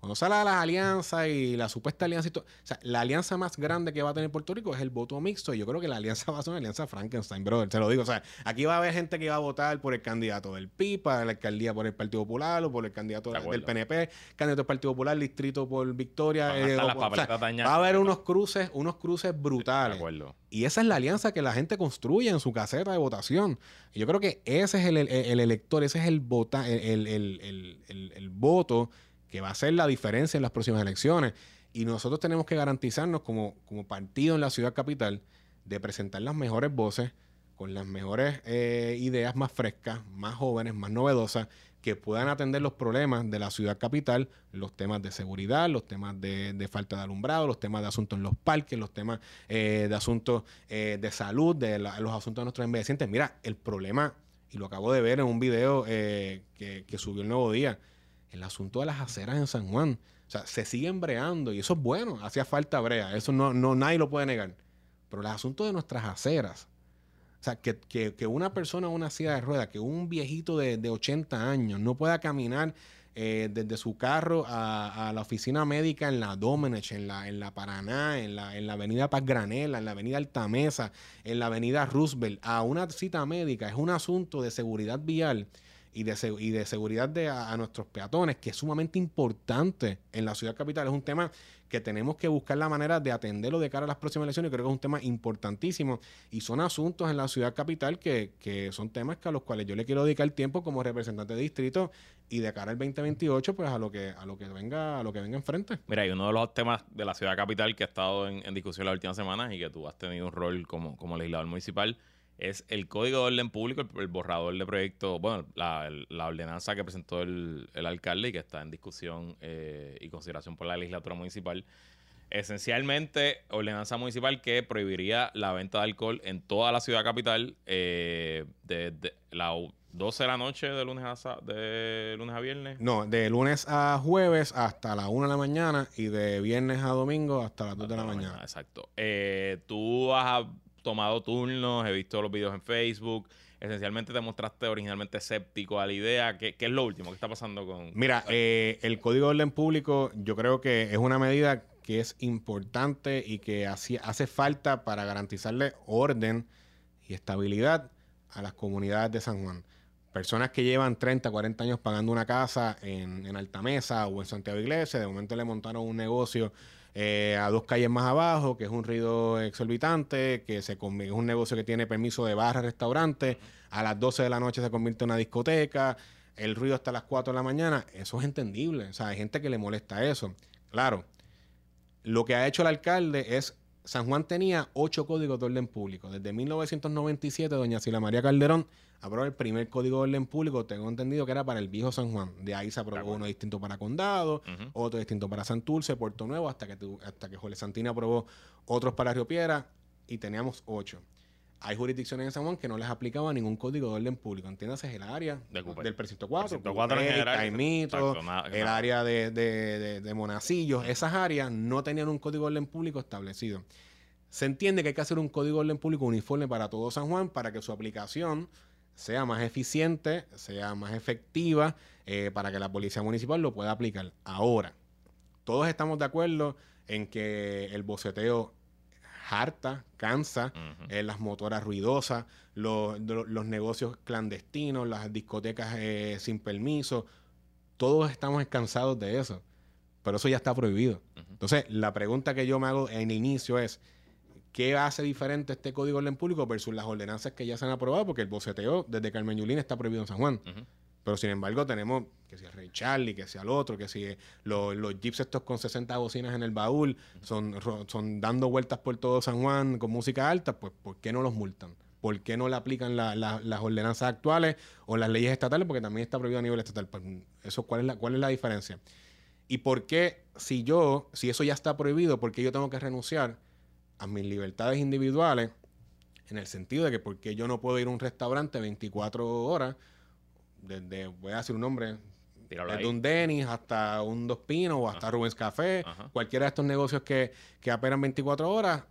cuando sale las alianzas y la supuesta alianza y todo, o sea, la alianza más grande que va a tener Puerto Rico es el voto mixto. Y yo creo que la alianza va a ser una alianza Frankenstein, brother. Te lo digo. O sea, aquí va a haber gente que va a votar por el candidato del PIB, para la alcaldía por el Partido Popular, o por el candidato De del. PNP, candidato del Partido Popular, distrito por Victoria. Eh, o o sea, va a haber unos cruces, unos cruces De brutales. acuerdo. Y esa es la alianza que la gente construye en su caseta de votación. Y yo creo que ese es el, el- el elector, ese es el, vota, el voto que va a hacer la diferencia en las próximas elecciones. Y nosotros tenemos que garantizarnos como, como partido en la ciudad capital de presentar las mejores voces con las mejores eh, ideas más frescas, más jóvenes, más novedosas, que puedan atender los problemas de la ciudad capital, los temas de seguridad, los temas de, de falta de alumbrado, los temas de asuntos en los parques, los temas eh, de asuntos eh, de salud, de los asuntos de nuestros envejecientes. Mira, el problema, y lo acabo de ver en un video que, que subió el nuevo día, el asunto de las aceras en San Juan. O sea, se siguen breando y eso es bueno, hacía falta brea, eso no, no nadie lo puede negar. Pero el asunto de nuestras aceras, o sea, que, que- una persona en una silla de ruedas, que un viejito de, de 80 años no pueda caminar eh, desde su carro a, a la oficina médica en la Domenech, en la, en la Paraná, en la, en la avenida Paz Granela, en la avenida Altamesa, en la avenida Roosevelt, a una cita médica, es un asunto de seguridad vial y de, y de seguridad de a, a nuestros peatones, que es sumamente importante en la ciudad capital. Es un tema que tenemos que buscar la manera de atenderlo de cara a las próximas elecciones. Creo que es un tema importantísimo y son asuntos en la ciudad capital que, que son temas que a los cuales yo le quiero dedicar tiempo como representante de distrito y de cara al 2028, pues a lo que a lo que venga a lo que venga enfrente. Mira, y uno de los temas de la ciudad capital que ha estado en, en discusión las últimas semanas y que tú has tenido un rol como, como legislador municipal es el Código de Orden Público, el, el borrador de proyecto, bueno, la, la ordenanza que presentó el, el alcalde y que está en discusión eh, y consideración por la legislatura municipal. Esencialmente, ordenanza municipal que prohibiría la venta de alcohol en toda la ciudad capital eh, desde las 12 de la noche de lunes a, de lunes a viernes. No, de lunes a jueves hasta la 1 de la mañana y de viernes a domingo hasta las 2 de la, mañana. Exacto. Eh, tú has tomado turnos, he visto los videos en Facebook esencialmente te mostraste originalmente escéptico a la idea. ¿Qué, es lo último? ¿Qué está pasando con...? Mira, eh, el Código de Orden Público yo creo que es una medida que es importante y que hace falta para garantizarle orden y estabilidad a las comunidades de San Juan. Personas que llevan 30, 40 años pagando una casa en, en Altamesa o en Santiago Iglesia, de momento le montaron un negocio eh, a dos calles más abajo, que es un ruido exorbitante, que se es un negocio que tiene permiso de barra, restaurante, a las 12 de la noche se convierte en una discoteca, el ruido hasta las 4 de la mañana, eso es entendible, o sea, hay gente que le molesta eso. Claro, lo que ha hecho el alcalde es, San Juan tenía ocho códigos de orden público. Desde 1997, doña Sila María Calderón aprobó el primer código de orden público, tengo entendido que era para el viejo San Juan. De ahí se aprobó uno distinto para Condado, otro distinto para Santurce, Puerto Nuevo, hasta que, hasta que Jorge Santina aprobó otros para Río Piedra y teníamos ocho hay jurisdicciones en San Juan que no les aplicaba ningún código de orden público. Entiéndase el área del precinto 4, el área de, de, de, Monacillos. Esas áreas no tenían un código de orden público establecido. Se entiende que hay que hacer un código de orden público uniforme para todo San Juan para que su aplicación sea más eficiente, sea más efectiva, eh, para que la policía municipal lo pueda aplicar. Ahora, todos estamos de acuerdo en que el boceteo harta, cansa, eh, las motoras ruidosas, los, negocios clandestinos, las discotecas eh, sin permiso. Todos estamos cansados de eso. Pero eso ya está prohibido. Entonces, la pregunta que yo me hago en el inicio es, ¿qué hace diferente este Código de Orden Público versus las ordenanzas que ya se han aprobado? Porque el boceteo desde Carmen Yulín está prohibido en San Juan. Pero sin embargo tenemos que sea Rey Charlie, que sea el otro, que si los, los jeeps estos con 60 bocinas en el baúl son, son dando vueltas por todo San Juan con música alta, pues ¿por qué no los multan? ¿Por qué no le aplican las ordenanzas actuales o las leyes estatales? Porque también está prohibido a nivel estatal. Pues, eso, ¿cuál, es la, ¿Cuál es la diferencia? ¿Y por qué, si yo, si eso ya está prohibido, por qué yo tengo que renunciar a mis libertades individuales? En el sentido de que, ¿por qué yo no puedo ir a un restaurante 24 horas? desde, voy a decir un nombre, desde un Denis hasta un Dos Pinos o hasta Rubens Café, cualquiera de estos negocios que, que apenas 24 horas,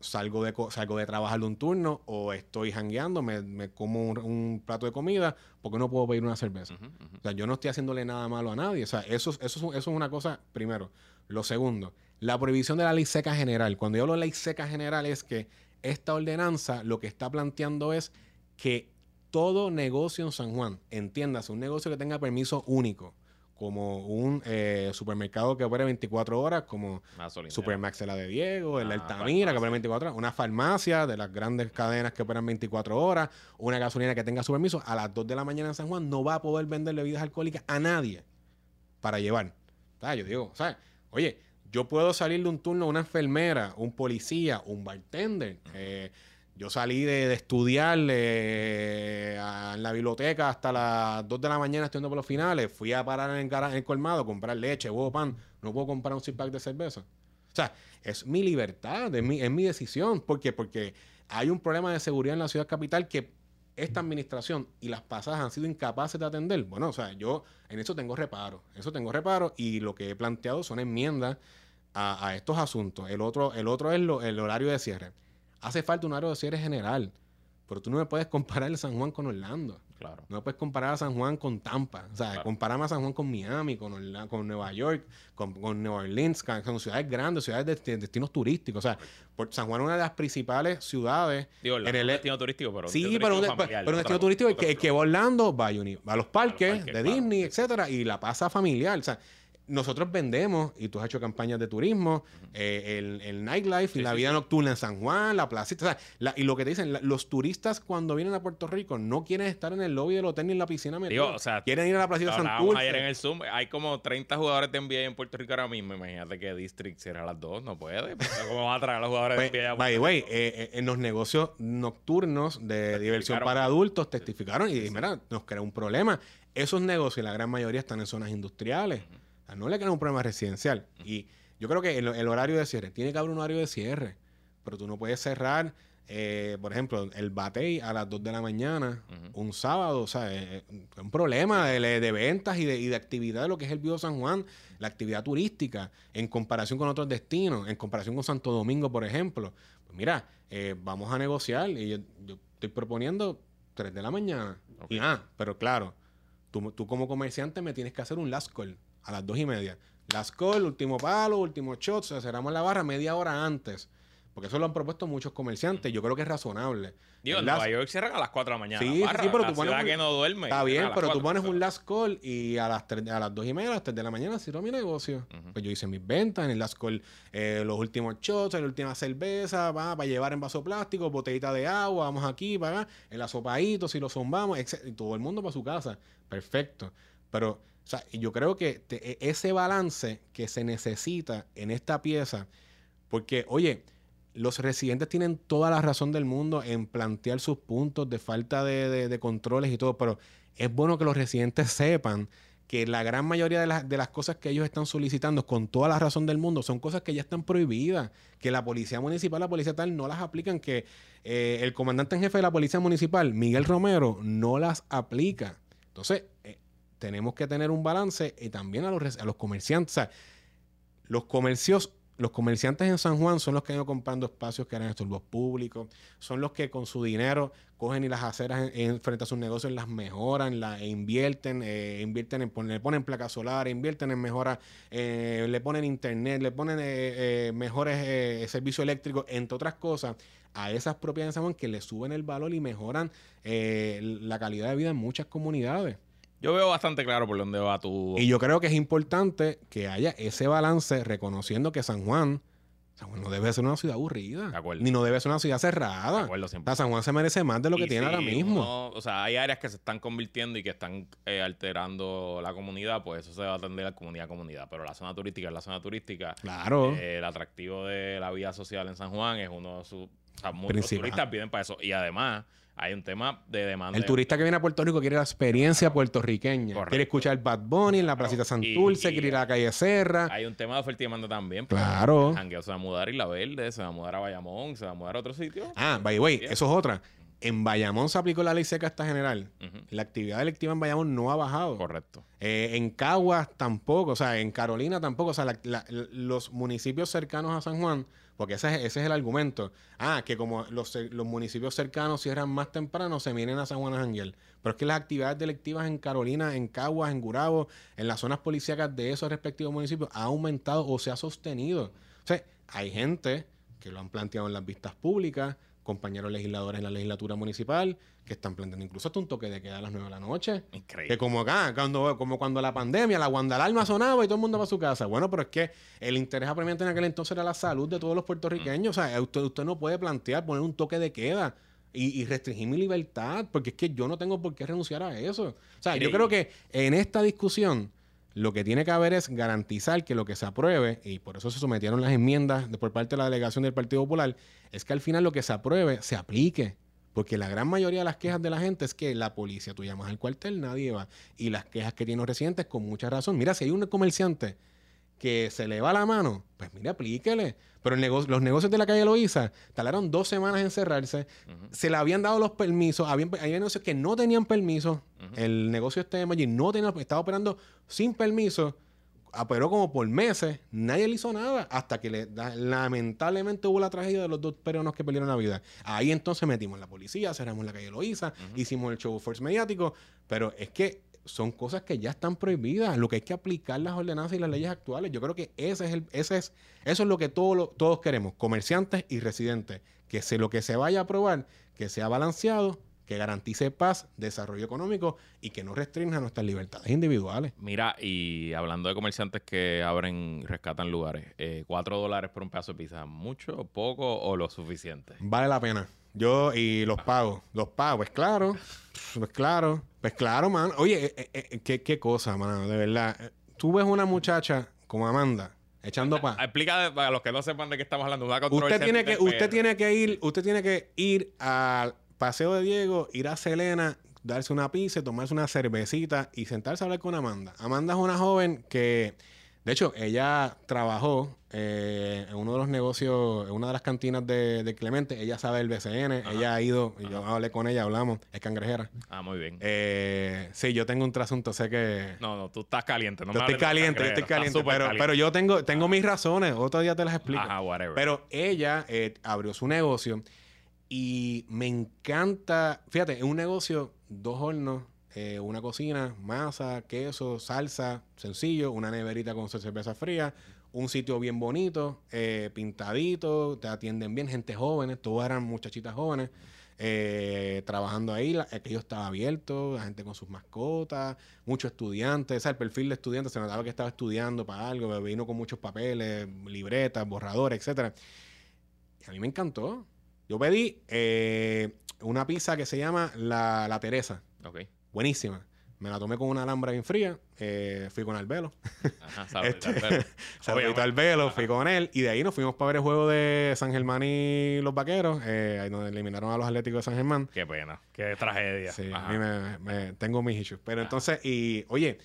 salgo, de, salgo de trabajar de un turno o estoy jangueando, me, como un, plato de comida porque no puedo pedir una cerveza. O sea, yo no estoy haciéndole nada malo a nadie. O sea, eso, eso, eso es una cosa, primero. Lo segundo, la prohibición de la ley seca general. Cuando yo hablo de ley seca general es que esta ordenanza lo que está planteando es que todo negocio en San Juan, entiéndase, un negocio que tenga permiso único, como un eh, supermercado que opere 24 horas, como Supermax de la de Diego, el ah, Altamira que opera 24 horas, una farmacia de las grandes cadenas que operan 24 horas, una gasolina que tenga su permiso, a las 2 de la mañana en San Juan no va a poder vender bebidas alcohólicas a nadie para llevar. Yo digo, ¿sabes? Oye, yo puedo salir de un turno una enfermera, un policía, un bartender, eh, yo salí de, estudiar en la biblioteca hasta las 2 de la mañana estudiando por los finales. Fui a parar en el, colmado, comprar leche, huevo, pan. No puedo comprar un six pack de cerveza. O sea, es mi libertad, es mi, es mi decisión. ¿Por qué? Porque hay un problema de seguridad en la ciudad capital que esta administración y las pasadas han sido incapaces de atender. Bueno, o sea, yo en eso tengo reparo. Eso tengo reparo y lo que he planteado son enmiendas a, estos asuntos. El otro, el otro es el horario de cierre hace falta un área de cierre general. Pero tú no me puedes comparar el San Juan con Orlando. Claro. No me puedes comparar a San Juan con Tampa. O sea, compararme a San Juan con Miami, con, con Nueva York, con, con New Orleans, con, ciudades grandes, ciudades de, destinos turísticos. O sea, San Juan es una de las principales ciudades. Digo, en el destino turístico, pero. Sí, pero, un, destino turístico, el que, que va a Orlando va a, los parques, de Disney, etcétera, y la pasa familiar. O sea, nosotros vendemos, y tú has hecho campañas de turismo, eh, el, nightlife y la vida nocturna en San Juan, la placita. y lo que te dicen, los turistas cuando vienen a Puerto Rico no quieren estar en el lobby del hotel ni en la piscina Digo, o sea, quieren ir a la placita Santurce. Ayer en el Zoom, hay como 30 jugadores de NBA en Puerto Rico ahora mismo. Imagínate que District cierra a las dos, no puede. ¿Cómo va a traer a los jugadores de NBA? By the way, eh, eh, en los negocios nocturnos de diversión para adultos testificaron y mira, nos crea un problema. Esos negocios, la gran mayoría están en zonas industriales no le queda un problema residencial. Y yo creo que el, el horario de cierre, tiene que haber un horario de cierre, pero tú no puedes cerrar, eh, por ejemplo, el batey a las 2 de la mañana, un sábado, o sea, es es un problema de, de ventas y de, y de actividad de lo que es el Viejo San Juan, la actividad turística, en comparación con otros destinos, en comparación con Santo Domingo, por ejemplo. Pues mira, eh, vamos a negociar y yo, yo estoy proponiendo 3 de la mañana. Y, ah, pero claro, tú, tú como comerciante me tienes que hacer un last call a las 2 y media. Last call, último palo, último shot, o sea, cerramos la barra media hora antes. Porque eso lo han propuesto muchos comerciantes. Yo creo que es razonable. Digo, en last- Nueva York cierran a las 4 de la mañana. Sí, sí, barra, sí, pero tú pones un- que no duerme. Está bien, las pero tú 4, pones un last call y a las, tres- a las 2 y media, a las 3 de la mañana cierro mi negocio. Pues yo hice mis ventas en el last call, eh, los últimos shots, la última cerveza, va, para llevar en vaso plástico, botellita de agua, vamos aquí, para acá, el asopadito, si lo zumbamos, etc. y todo el mundo para su casa. Perfecto. Pero, o sea, yo creo que e- ese balance que se necesita en esta pieza, porque, oye, los residentes tienen toda la razón del mundo en plantear sus puntos de falta de, de- controles y todo, pero es bueno que los residentes sepan que la gran mayoría de, las- de las cosas que ellos están solicitando con toda la razón del mundo son cosas que ya están prohibidas, que la policía municipal, la policía tal, no las aplican, que eh, el comandante en jefe de la policía municipal, Miguel Romero, no las aplica. Entonces, eh, tenemos que tener un balance y también a los, comerciantes. O sea, los comercios, los comerciantes en San Juan son los que han ido comprando espacios que eran estorbos públicos, son los que con su dinero cogen y las aceras en, en- frente a sus negocios las mejoran, la e invierten, eh, invierten en pon- le ponen placas solares, invierten en mejoras, eh, le ponen internet, le ponen eh, mejores servicios eléctricos, entre otras cosas, a esas propiedades de San Juan que le suben el valor y mejoran la calidad de vida en muchas comunidades. Yo veo bastante claro por dónde va tu. Y yo creo que es importante que haya ese balance reconociendo que San Juan, San Juan no debe ser una ciudad aburrida. De acuerdo. Ni no debe ser una ciudad cerrada. De acuerdo, O siempre. sea, San Juan se merece más de lo que Y tiene si ahora mismo. uno- o sea, hay áreas que se están convirtiendo y que están eh, alterando la comunidad, pues eso se va a atender a comunidad a comunidad. Pero la zona turística es la zona turística. Claro. Eh, el atractivo de la vida social en San Juan es uno de sus. O sea, muchos turistas vienen para eso. Y además, hay un tema de demanda. el turista que viene a Puerto Rico quiere la experiencia puertorriqueña. Correcto. Quiere escuchar Bad Bunny en la Claro. placita Santurce, quiere ir a la calle Serra. Hay un tema de oferta y demanda también. Claro. El jangueo se va a mudar a Isla Verde, se va a mudar a Bayamón, se va a mudar a otro sitio. Ah, by the way, eso es otra. En Bayamón se aplicó la ley seca esta general. La actividad electiva en Bayamón no ha bajado. Correcto. Eh, en Caguas tampoco, o sea, en Carolina tampoco, o sea, la- la- los municipios cercanos a San Juan, porque ese es, ese es el argumento. Ah, que como los, los municipios cercanos cierran más temprano, se vienen a San Juan janguear. Pero es que las actividades delictivas en Carolina, en Caguas, en Gurabo, en las zonas policíacas de esos respectivos municipios, ha aumentado o se ha sostenido. O sea, hay gente que lo han planteado en las vistas públicas, compañeros legisladores en la legislatura municipal, que están planteando incluso hasta un toque de queda a las 9 de la noche. Que Increíble. como acá, cuando, como cuando la pandemia, la guandalarma sonaba y todo el mundo va a su casa. Bueno, pero es que el interés apremiante en aquel entonces era la salud de todos los puertorriqueños. O sea, usted, usted no puede plantear poner un toque de queda y, y restringir mi libertad, porque es que yo no tengo por qué renunciar a eso. O sea, yo creo que en esta discusión lo que tiene que haber es garantizar que lo que se apruebe, y por eso se sometieron las enmiendas de, por parte de la delegación del Partido Popular, es que al final lo que se apruebe se aplique. Porque la gran mayoría de las quejas de la gente es que la policía, tú llamas al cuartel, nadie va. Y las quejas que tienen los residentes, con mucha razón. Mira, si hay un comerciante que se le va la mano, pues mira, aplíquele. Pero el negocio- los negocios de la calle Loíza tardaron dos semanas en cerrarse. Se le habían dado los permisos. Habían, había negocios que no tenían permiso. El negocio este de Maggi no tenía, estaba operando sin permiso. Operó como por meses. Nadie le hizo nada. Hasta que le, lamentablemente hubo la tragedia de los dos peruanos que perdieron la vida. Ahí entonces metimos la policía, cerramos la calle Loíza, Ujú. hicimos el show force mediático. Pero es que son cosas que ya están prohibidas. Lo que hay que aplicar las ordenanzas y las leyes actuales. Yo creo que ese es el, ese es, eso es lo que todos lo- todos queremos, comerciantes y residentes. Que se, lo que se vaya a aprobar, que sea balanceado, que garantice paz, desarrollo económico y que no restrinja nuestras libertades individuales. Mira, y hablando de comerciantes que abren, rescatan lugares, eh, ¿cuatro dólares por un pedazo de pizza? ¿Mucho, poco o lo suficiente? Vale la pena. Yo y los pago. Los pago, pues claro. Pues claro. Pues claro, man. Oye, eh, eh, qué, qué cosa, mano, de verdad. Tú ves una muchacha como Amanda echando pan. Explica para los que no sepan de qué estamos hablando. Una Usted tiene que, usted tiene que ir, usted tiene que ir al paseo de Diego, ir a Selena, darse una pizza, tomarse una cervecita y sentarse a hablar con Amanda. Amanda es una joven que De hecho, ella trabajó eh, en uno de los negocios, en una de las cantinas de, de Clemente. Ella sabe el BCN. Ella ha ido, y yo hablé con ella, hablamos. Es cangrejera. Ah, muy bien. Eh, sí, yo tengo un trasunto, sé que. no, no, tú estás caliente. No yo me estoy caliente, yo estoy caliente. Pero, caliente. pero yo tengo, tengo mis razones. Otro día te las explico. Ajá, whatever. Pero ella eh, abrió su negocio y me encanta. Fíjate, es un negocio, dos hornos, eh, una cocina, masa, queso, salsa, sencillo, una neverita con cerveza fría, un sitio bien bonito, eh, pintadito, te atienden bien, gente jóvenes, todas eran muchachitas jóvenes. eh, trabajando ahí, la- aquello estaba abierto, la gente con sus mascotas, muchos estudiantes, o sea, el perfil de estudiante se notaba que estaba estudiando para algo, vino con muchos papeles, libretas, borradores, etcétera. Y a mí me encantó. Yo pedí eh, una pizza que se llama La, la Teresa. Ok. Buenísima. Me la tomé con una alhambra bien fría. eh, fui con Albelo. Ajá, sabes. Este, pero- Saludito a Obviamente. Albelo, fui con él. Y de ahí nos fuimos para ver el juego de San Germán y los Vaqueros. eh, ahí donde eliminaron a los Atléticos de San Germán. Qué pena. Qué tragedia. Sí, a mí me, me- tengo mis issues. Pero entonces, y oye,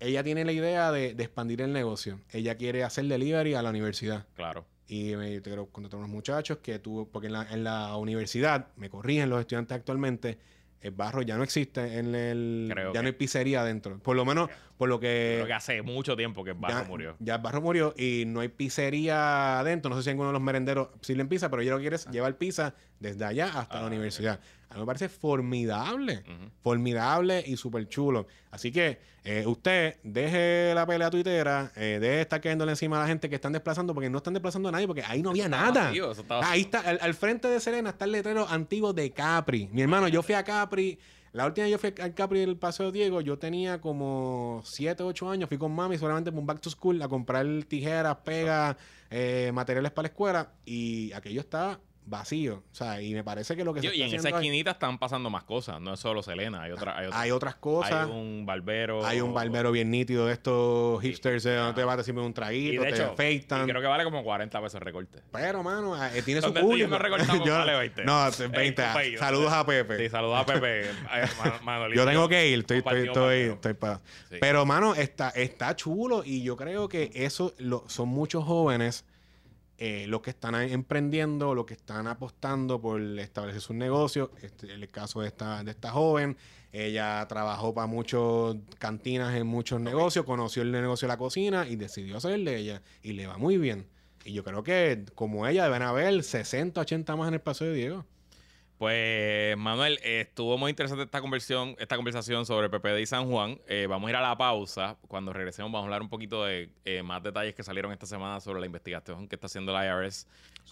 ella tiene la idea de, de expandir el negocio. Ella quiere hacer delivery a la universidad. Claro. Y me quiero contar unos muchachos que tuvo, porque en la, en la universidad, me corrigen los estudiantes actualmente, el barro ya no existe en el. Creo ya que- no hay pizzería adentro. Por lo menos, por lo que. Creo que hace mucho tiempo que el barro ya, murió. Ya el barro murió y no hay pizzería adentro. No sé si alguno de los merenderos sirven pizza, pero yo lo que quiero es llevar pizza desde allá hasta Ah, la universidad. A mí me parece formidable. Formidable y súper chulo. Así que eh, usted deje la pelea tuitera, eh, deje de estar cayéndole encima a la gente que están desplazando, porque no están desplazando a nadie, porque ahí no había nada. vacío, estaba Ah, ahí está, al, al frente de Serena está el letrero antiguo de Capri. Mi hermano, yo fui a Capri. La última vez yo fui al Capri del Paseo Diego, yo tenía como 7, 8 años. Fui con mami solamente por un back to school a comprar tijeras, pegas, eh, materiales para la escuela. Y aquello está vacío. O sea, y me parece que lo que Yo- se y está en esa ahí- esquinita están pasando más cosas. No es solo Selena. Hay, otra, hay, otra- hay otras cosas. Hay un barbero. Hay un barbero bien nítido de estos hipsters de donde ajá. te vas a decirme un Y traguito, de te hecho, afeitan. y creo que vale como 40 pesos el recorte. Pero, mano, eh, tiene su y yo público. nos recortamos, vale 20. No, 20. Eh, Pepe, Saludos a Pepe. Sí, saludos a Pepe. Man- Manolito. Yo tengo que ir, estoy, estoy, estoy, estoy pa- Sí. Pero, mano, está, está chulo y yo creo que eso lo- son muchos jóvenes eh, los que están emprendiendo, los que están apostando por establecer sus negocios. Este, el caso de esta, de esta joven, ella trabajó para muchos cantinas en muchos negocios, conoció el negocio de la cocina y decidió hacer el de ella y le va muy bien. Y yo creo que como ella deben haber 60, 80 más en el Paseo de Diego. Pues, Manuel, eh, estuvo muy interesante esta conversión, esta conversación sobre PPD y San Juan. Eh, vamos a ir a la pausa. Cuando regresemos, vamos a hablar un poquito de eh, más detalles que salieron esta semana sobre la investigación que está haciendo la IRS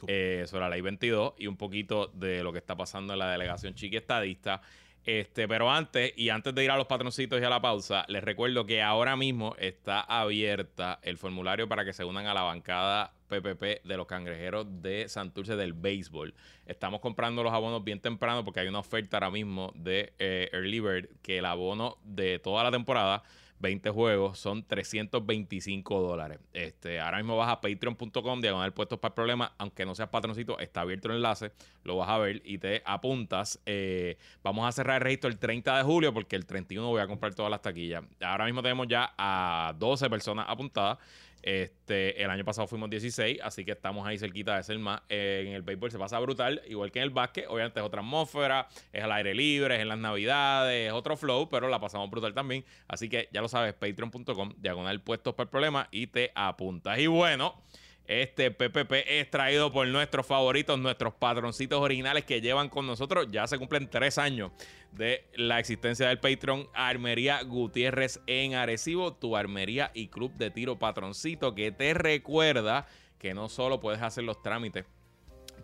eh, sobre la ley 22 y un poquito de lo que está pasando en la delegación chiqui estadista. Este, pero antes, y antes de ir a los patroncitos y a la pausa, les recuerdo que ahora mismo está abierta el formulario para que se unan a la bancada PPP de los cangrejeros de Santurce del béisbol. Estamos comprando los abonos bien temprano porque hay una oferta ahora mismo de eh, Early Bird que el abono de toda la temporada 20 juegos son 325 dólares. Este, ahora mismo vas a patreon.com, diagonal puestos para el problema, aunque no seas patroncito, está abierto el enlace, lo vas a ver y te apuntas. Eh, vamos a cerrar el registro el 30 de julio porque el 31 voy a comprar todas las taquillas. Ahora mismo tenemos ya a 12 personas apuntadas. Este, el año pasado fuimos 16, así que estamos ahí cerquita de ser más. Eh, en el béisbol se pasa brutal, igual que en el básquet. Obviamente es otra atmósfera, es al aire libre, es en las navidades, es otro flow, pero la pasamos brutal también. Así que ya lo sabes, patreon.com, diagonal puestos para el problema y te apuntas. Y bueno, este PPP es traído por nuestros favoritos, nuestros patroncitos originales que llevan con nosotros. Ya se cumplen tres años de la existencia del Patreon Armería Gutiérrez en Arecibo, tu armería y club de tiro patroncito que te recuerda que no solo puedes hacer los trámites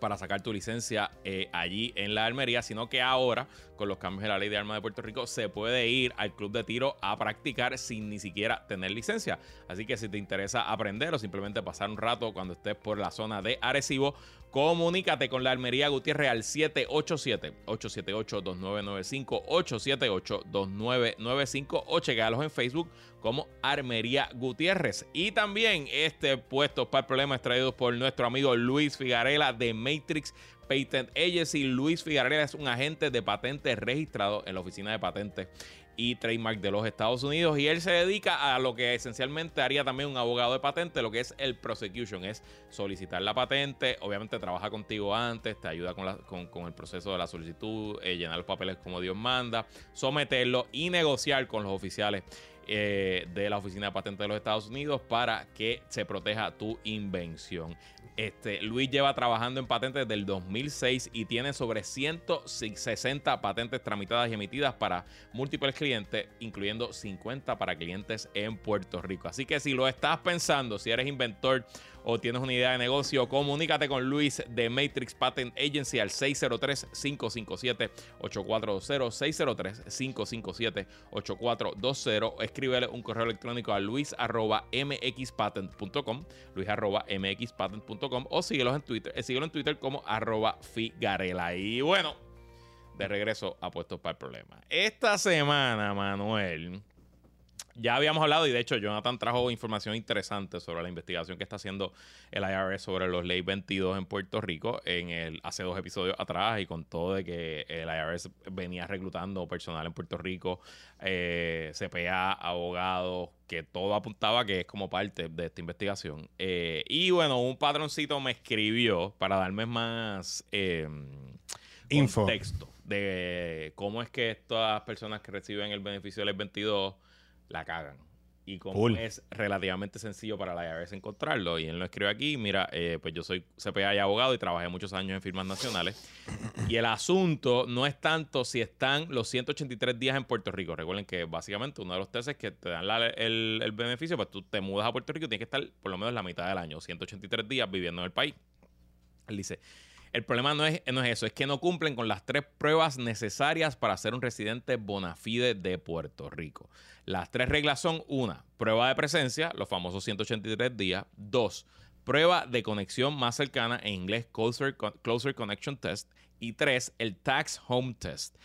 para sacar tu licencia eh, allí en la armería, sino que ahora, con los cambios de la ley de armas de Puerto Rico, se puede ir al club de tiro a practicar sin ni siquiera tener licencia. Así que si te interesa aprender o simplemente pasar un rato cuando estés por la zona de Arecibo, comunícate con la Armería Gutiérrez al 787-878-2995, 878-2995 o chequealos en Facebook como Armería Gutiérrez. Y también este puesto para el problema es traído por nuestro amigo Luis Figarela de Matrix Patent Agency. Luis Figarela es un agente de patentes registrado en la oficina de patentes y trademark de los Estados Unidos. Y él se dedica a lo que esencialmente haría también un abogado de patente, lo que es el prosecution, es solicitar la patente. Obviamente trabaja contigo antes, te ayuda con, el proceso de la solicitud, eh, llenar los papeles como Dios manda, someterlo y negociar con los oficiales eh, de la Oficina de Patentes de los Estados Unidos para que se proteja tu invención. Este, Luis lleva trabajando en patentes desde el 2006 y tiene sobre 160 patentes tramitadas y emitidas para múltiples clientes, incluyendo 50 para clientes en Puerto Rico. Así que si lo estás pensando, si eres inventor o tienes una idea de negocio, comunícate con Luis de Matrix Patent Agency al 603-557-8420, 603-557-8420. Escríbele un correo electrónico a luis.mxpatent.com, luis.mxpatent.com o síguelos en Twitter, eh, síguelo en Twitter como arroba figarela. Y bueno, de regreso a Puestos para el Problema. Esta semana, Manuel ya habíamos hablado y de hecho Jonathan trajo información interesante sobre la investigación que está haciendo el IRS sobre los ley 22 en Puerto Rico en el hace dos episodios atrás y con todo de que el IRS venía reclutando personal en Puerto Rico, eh, CPA, abogados, que todo apuntaba que es como parte de esta investigación. Eh, y bueno, un patroncito me escribió para darme más eh, contexto de cómo es que estas personas que reciben el beneficio del ley 22 la cagan. Y como es relativamente sencillo para la IRS encontrarlo. Y él lo escribe aquí, mira, eh, pues yo soy CPA y abogado y trabajé muchos años en firmas nacionales. Y el asunto no es tanto si están los 183 días en Puerto Rico. Recuerden que básicamente uno de los tests que te dan el, el, beneficio, pues tú te mudas a Puerto Rico y tienes que estar por lo menos la mitad del año, 183 días viviendo en el país. Él dice, el problema no es, no es eso, es que no cumplen con las tres pruebas necesarias para ser un residente bona fide de Puerto Rico. Las tres reglas son una, prueba de presencia, los famosos 183 días. Dos, prueba de conexión más cercana, en inglés Closer, Connection Test. Y tres, el Tax Home Test.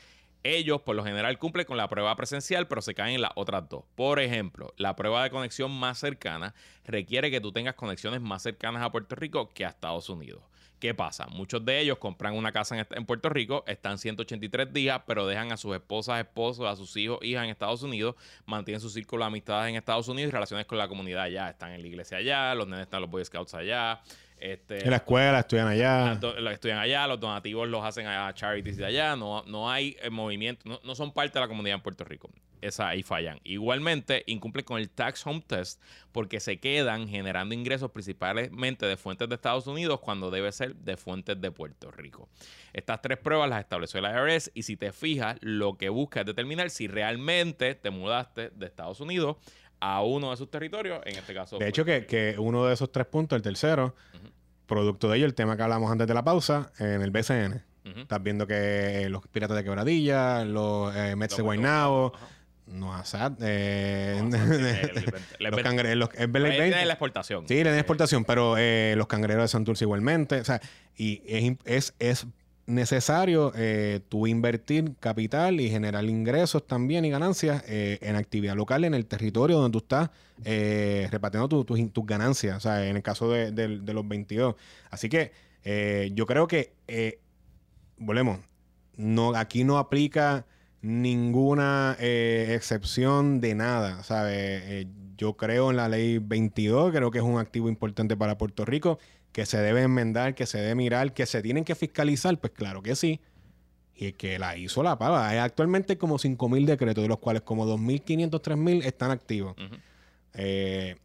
Ellos por lo general cumplen con la prueba presencial, pero se caen en las otras dos. Por ejemplo, la prueba de conexión más cercana requiere que tú tengas conexiones más cercanas a Puerto Rico que a Estados Unidos. ¿Qué pasa? Muchos de ellos compran una casa en, Puerto Rico, están 183 días, pero dejan a sus esposas, esposos, a sus hijos, hijas en Estados Unidos, mantienen su círculo de amistades en Estados Unidos y relaciones con la comunidad allá. Están en la iglesia allá, los nenes están los Boy Scouts allá. Este, en la escuela estudian allá. Los estudian allá, los donativos los hacen a charities de allá. No, no hay eh, movimiento, no, no, son parte de la comunidad en Puerto Rico esa ahí fallan. Igualmente, incumple con el Tax Home Test porque se quedan generando ingresos principalmente de fuentes de Estados Unidos cuando debe ser de fuentes de Puerto Rico. Estas tres pruebas las estableció el IRS y si te fijas, lo que busca es determinar si realmente te mudaste de Estados Unidos a uno de sus territorios, en este caso. De hecho, que, uno de esos tres puntos, el tercero, producto de ello, el tema que hablamos antes de la pausa, en el BCN. Estás viendo que los piratas de quebradilla, los eh, Mets de Guaynabo, no Assad. Eh, los cangreros. Es la exportación. Sí, la exportación, pero eh, los cangreros de Santurce igualmente. O sea, y es, es, necesario eh, tú invertir capital y generar ingresos también y ganancias eh, en actividad local en el territorio donde tú estás eh, repartiendo tus ganancias. O sea, en el caso de, de los 22. Así que yo creo que, volvemos, no, aquí no aplica ninguna eh, excepción de nada, ¿sabes? Eh, yo creo en la ley 22, creo que es un activo importante para Puerto Rico, que se debe enmendar, que se debe mirar, que se tienen que fiscalizar, pues claro que sí. Y el que la hizo la paga. Hay actualmente como 5.000 decretos, de los cuales como 2.500, 3.000 están activos. Eh,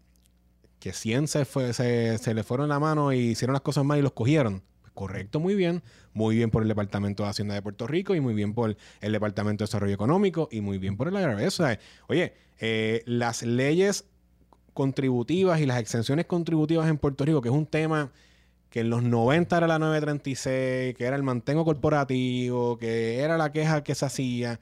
que 100 se, fue, se, se le fueron la mano y hicieron las cosas mal y los cogieron. Correcto, muy bien. Muy bien por el Departamento de Hacienda de Puerto Rico y muy bien por el Departamento de Desarrollo Económico y muy bien por el IRS. oye, eh, las leyes contributivas y las exenciones contributivas en Puerto Rico, que es un tema que en los 90 era la 936, que era el mantengo corporativo, que era la queja que se hacía.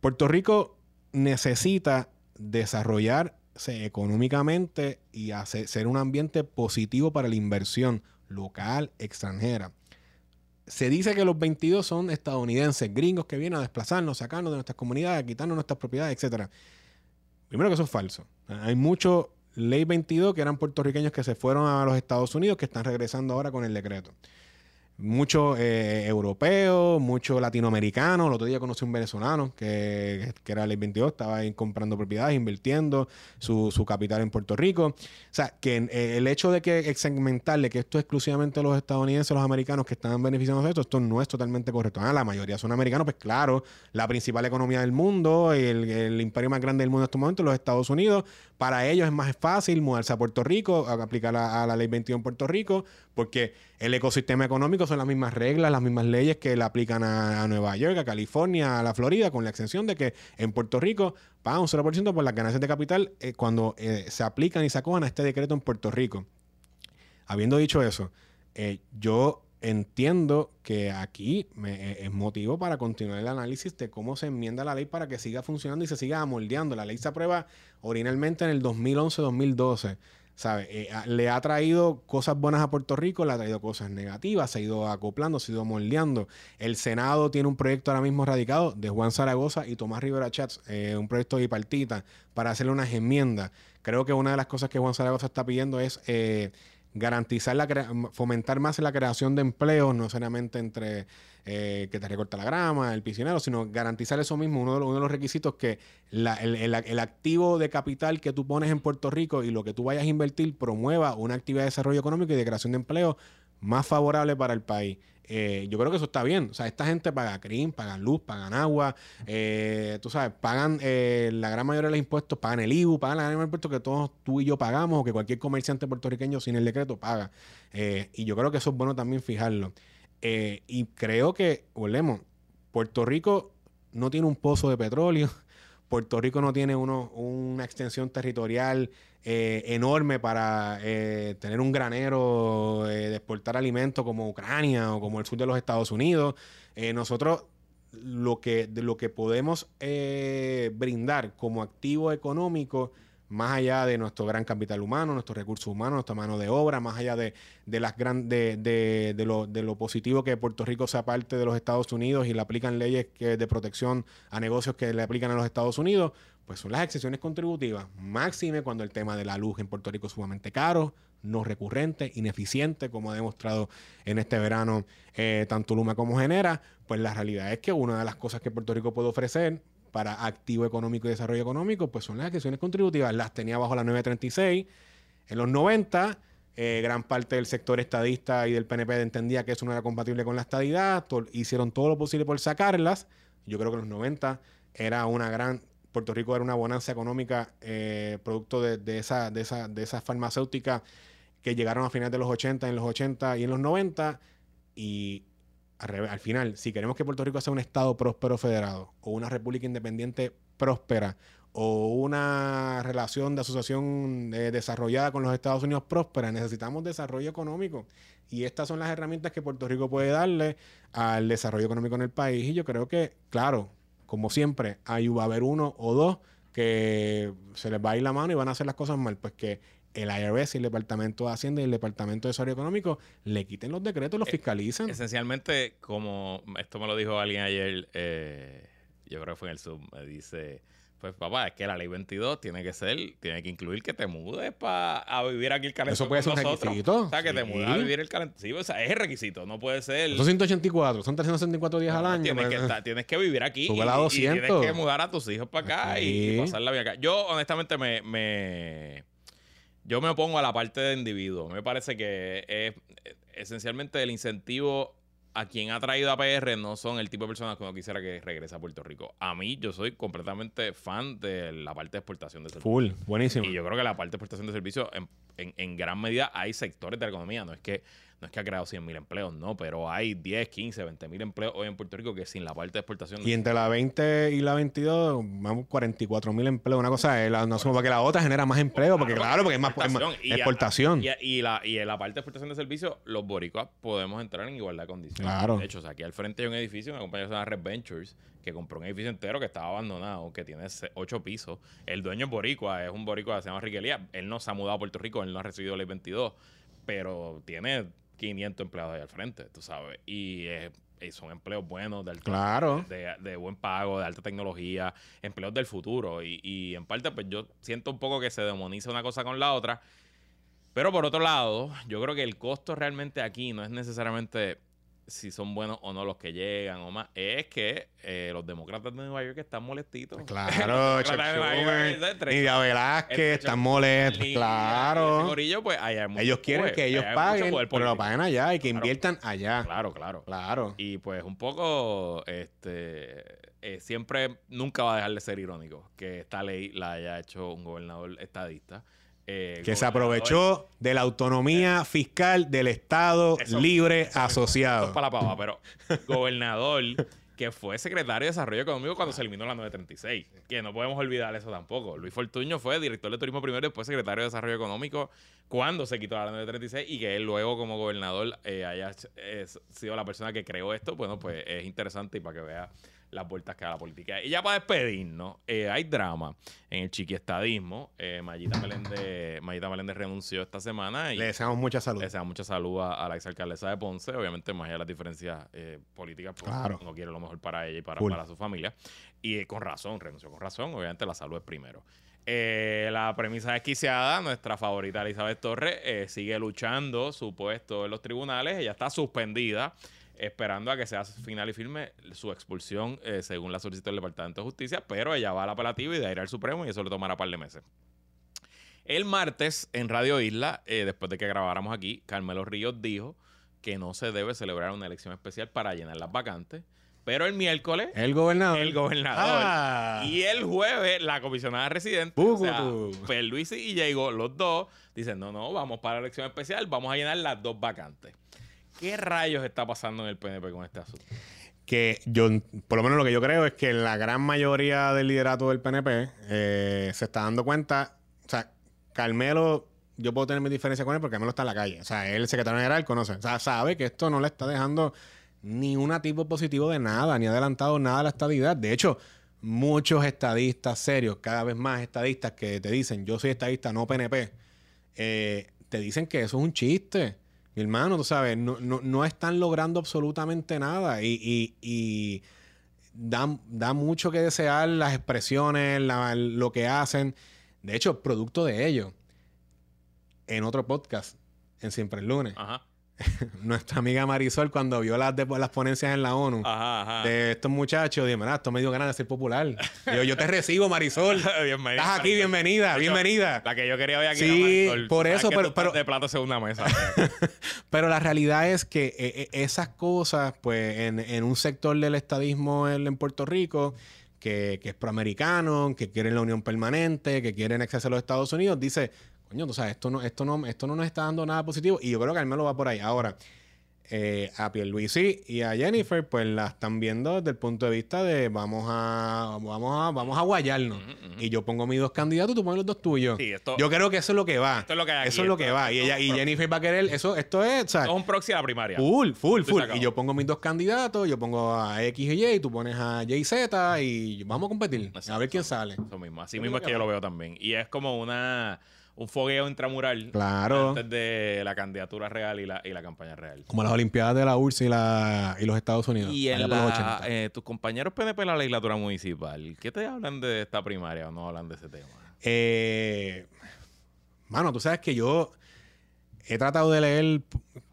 Puerto Rico necesita desarrollarse económicamente y hacer, ser un ambiente positivo para la inversión local, extranjera. Se dice que los 22 son estadounidenses, gringos que vienen a desplazarnos, sacarnos de nuestras comunidades, a quitarnos nuestras propiedades, etc. Primero que eso es falso. Hay muchos ley 22 que eran puertorriqueños que se fueron a los Estados Unidos que están regresando ahora con el decreto. Mucho eh, europeo, mucho latinoamericano. El otro día conocí un venezolano que, que era ley 22, estaba ahí comprando propiedades, invirtiendo su, su capital en Puerto Rico. O sea, que eh, el hecho de que segmentarle que esto es exclusivamente los estadounidenses, los americanos que están beneficiando de esto, esto no es totalmente correcto. Ah, la mayoría son americanos, pues claro, la principal economía del mundo, el, el imperio más grande del mundo en estos momentos, los Estados Unidos, para ellos es más fácil mudarse a Puerto Rico, aplicar a, la ley 21 en Puerto Rico, porque el ecosistema económico son las mismas reglas, las mismas leyes que le aplican a, Nueva York, a California, a la Florida, con la exención de que en Puerto Rico pagan un 0% por las ganancias de capital eh, cuando eh, se aplican y se acojan a este decreto en Puerto Rico. Habiendo dicho eso, eh, yo entiendo que aquí me, es motivo para continuar el análisis de cómo se enmienda la ley para que siga funcionando y se siga amoldeando. La ley se aprueba originalmente en el 2011-2012. ¿sabe? Eh, le ha traído cosas buenas a Puerto Rico, le ha traído cosas negativas, se ha ido acoplando, se ha ido moldeando. El Senado tiene un proyecto ahora mismo radicado de Juan Zaragoza y Tomás Rivera Chats, eh, un proyecto bipartita, para hacerle unas enmiendas. Creo que una de las cosas que Juan Zaragoza está pidiendo es eh, garantizar la fomentar más la creación de empleos, no solamente entre eh, que te recorta la grama, el piscinero, sino garantizar eso mismo, uno de los, uno de los requisitos que el, activo de capital que tú pones en Puerto Rico y lo que tú vayas a invertir promueva una actividad de desarrollo económico y de creación de empleo más favorable para el país. Eh, yo creo que eso está bien. O sea, esta gente paga CRIM, pagan luz, pagan agua, eh, tú sabes, pagan eh, la gran mayoría de los impuestos, pagan el IBU, pagan la gran mayoría de impuestos que todos tú y yo pagamos o que cualquier comerciante puertorriqueño sin el decreto paga. y yo creo que eso es bueno también fijarlo. y creo que, volvemos, Puerto Rico no tiene un pozo de petróleo. Puerto Rico no tiene uno, una extensión territorial eh, enorme para eh, tener un granero eh, de exportar alimentos como Ucrania o como el sur de los Estados Unidos. nosotros lo que, lo que podemos brindar como activo económico más allá de nuestro gran capital humano, nuestros recursos humanos, nuestra mano de obra, más allá de, las gran, de, de, lo, de, lo, positivo que Puerto Rico sea parte de los Estados Unidos y le aplican leyes que, de protección a negocios que le aplican a los Estados Unidos, pues son las excepciones contributivas. Máxime cuando el tema de la luz en Puerto Rico es sumamente caro, no recurrente, ineficiente, como ha demostrado en este verano eh, tanto Luma como Genera, pues la realidad es que una de las cosas que Puerto Rico puede ofrecer para activo económico y desarrollo económico, pues son las excepciones contributivas. Las tenía bajo la 936. En los 90, eh, gran parte del sector estadista y del PNP entendía que eso no era compatible con la estadidad. hicieron todo lo posible por sacarlas. Yo creo que en los 90 era una gran... Puerto Rico era una bonanza económica eh, producto de, esa, esas farmacéuticas que llegaron a finales de los 80, en los 80 y en los 90. Y al, final, si queremos que Puerto Rico sea un Estado próspero federado o una república independiente próspera o una relación de asociación eh, desarrollada con los Estados Unidos próspera, necesitamos desarrollo económico. Y estas son las herramientas que Puerto Rico puede darle al desarrollo económico en el país. Y yo creo que, claro, como siempre, ahí va a haber uno o dos que se les va a ir la mano y van a hacer las cosas mal. Pues que el IRS y el Departamento de Hacienda y el Departamento de Desarrollo Económico le quiten los decretos, los eh, fiscalicen. Esencialmente, como esto me lo dijo alguien ayer, eh, yo creo que fue en el Zoom, me dice, pues papá, es que la ley 22 tiene que ser, tiene que incluir que te mudes para a vivir aquí el calentamiento. Eso puede ser un requisito. O sea, que te mudes a vivir el calentamiento. Sí, o sea, es el requisito, no puede ser. Son 184, son 364 días al año. Tienes que, pues. tienes que vivir aquí. Sube a 200. Y, tienes que mudar a tus hijos para acá y, pasar la vida acá. Yo, honestamente, me, me yo me opongo a la parte de individuo. Me parece que es esencialmente el incentivo a quien ha traído a PR no son el tipo de personas que uno quisiera que regrese a Puerto Rico. A mí, yo soy completamente fan de la parte de exportación de servicios. Full, buenísimo. Y yo creo que la parte de exportación de servicios, en, en gran medida, hay sectores de la economía. No es que no es que ha creado 100 mil empleos, no, pero hay 10, 15, 20 mil empleos hoy en Puerto Rico que sin la parte de exportación. Y entre la 20 y la 22, vamos 44 mil empleos. Una cosa es, la, no somos para que la otra genera más empleo, porque claro, porque es más, exportación. Y, la, y en la parte de exportación de servicios, los boricuas podemos entrar en igualdad de condiciones. Claro. De hecho, aquí al frente hay un edificio, una compañía se llama Red Ventures, que compró un edificio entero que estaba abandonado, que tiene 8 pisos. El dueño es boricua, es un boricua que se llama Riquelía. Él no se ha mudado a Puerto Rico, él no ha recibido ley 22, pero tiene 500 empleados ahí al frente, tú sabes. Y son empleos buenos, de, claro. de, buen pago, de alta tecnología, empleos del futuro. Y, en parte, pues yo siento un poco que se demoniza una cosa con la otra. Pero por otro lado, yo creo que el costo realmente aquí no es necesariamente si son buenos o no los que llegan o más, es que eh, los demócratas de Nueva York están molestitos. Claro, Chuck Schumer, Nidia Velázquez, están molestos. Claro. ese corillo, pues allá Ellos quieren poder, que ellos paguen, pero lo paguen allá y que Claro. inviertan allá. Claro, claro. Claro. Y pues un poco, este, eh, siempre, nunca va a dejar de ser irónico que esta ley la haya hecho un gobernador estadista. Eh, Que se aprovechó de la autonomía fiscal del Estado Eso- libre asociado. es para la pava, pero gobernador que fue secretario de Desarrollo Económico cuando se eliminó la 936. Que no podemos olvidar eso tampoco. Luis Fortuño fue director de turismo primero y después secretario de Desarrollo Económico cuando se quitó la 936 y que él luego como gobernador eh, haya eh, sido la persona que creó esto. Bueno, pues es interesante y para que vea las vueltas que da la política. Y ya para despedirnos, eh, hay drama en el chiquiestadismo. Eh, Mayita, Meléndez, Mayita Meléndez renunció esta semana y Le deseamos mucha salud. le deseamos mucha salud a, a la exalcaldesa de Ponce. Obviamente, más allá de las diferencias eh, políticas, pues Claro. no quiere lo mejor para ella y para, para su familia. Y eh, con razón, renunció con razón. Obviamente, la salud es primero. Eh, la premisa desquiciada, nuestra favorita Elizabeth Torres, eh, sigue luchando su puesto en los tribunales. Ella está suspendida, esperando a que sea final y firme su expulsión, eh, según la solicitud del Departamento de Justicia. Pero ella va al apelativo y de ahí al Supremo, y eso le tomará un par de meses. El martes en Radio Isla, eh, después de que grabáramos aquí, Carmelo Ríos dijo que no se debe celebrar una elección especial para llenar las vacantes. Pero el miércoles, El gobernador. el gobernador Ah. y el jueves, la comisionada residente, Uh, o sea, y Diego, los dos, dicen, no, no, vamos para la elección especial, vamos a llenar las dos vacantes. ¿Qué rayos está pasando en el PNP con este asunto? que yo, por lo menos lo que yo creo es que la gran mayoría del liderato del PNP eh, se está dando cuenta, o sea, Carmelo, yo puedo tener mi diferencia con él porque Carmelo está en la calle, o sea, él, el secretario general, conoce, o sea, sabe que esto no le está dejando ni un tipo positivo de nada, ni ha adelantado nada a la estadidad. De hecho, muchos estadistas serios, cada vez más estadistas que te dicen, yo soy estadista, no PNP, eh, te dicen que eso es un chiste. Mi hermano, tú sabes, no, no, no están logrando absolutamente nada y, y, y da, da mucho que desear las expresiones, lo que hacen. De hecho, producto de ello, en otro podcast, en Siempre el Lunes, Ajá, nuestra amiga Marisol, cuando vio las, de- las ponencias en la ONU ajá, ajá. de estos muchachos, dije, mira, esto me dio ganas de ser popular. Yo te recibo, Marisol. bienvenida. Estás aquí, bienvenida, hecho, bienvenida. La que yo quería ver aquí. Sí, Marisol. por eso, pero- pero- de plato segunda mesa. Pero la realidad es que eh, eh, esas cosas, pues, en, en un sector del estadismo en, en Puerto Rico, que, que es proamericano, que quieren la unión permanente, que quieren acceso a los Estados Unidos, dice, coño, tú sabes, esto no, esto no, esto no nos está dando nada positivo. Y yo creo que Carmelo va por ahí. Ahora, eh, a Pierluisi y a Jennifer, pues la están viendo desde el punto de vista de vamos a, vamos a, vamos a guayarnos. Ujú, ujú. Y yo pongo mis dos candidatos, tú pones los dos tuyos. Sí, esto- yo creo que eso es lo que va. Esto es lo que hay aquí, Eso es lo que va. Y ella, y Jennifer va a querer, eso, esto es, o sea, un proxy a la primaria. Full, full, full. Y yo pongo mis dos candidatos, yo pongo a X y Y, tú pones a Y y Z y vamos a competir. A ver quién sale. Eso mismo. Así mismo es que que yo lo veo también. Y es como una un fogueo intramural Claro. antes de la candidatura real y la, y la campaña real. Como las Olimpiadas de la URSS y, la, y los Estados Unidos. Y en la, 80. eh, tus compañeros PNP en la legislatura municipal, ¿qué te hablan de esta primaria o no hablan de ese tema? Eh, mano, tú sabes que yo he tratado de leer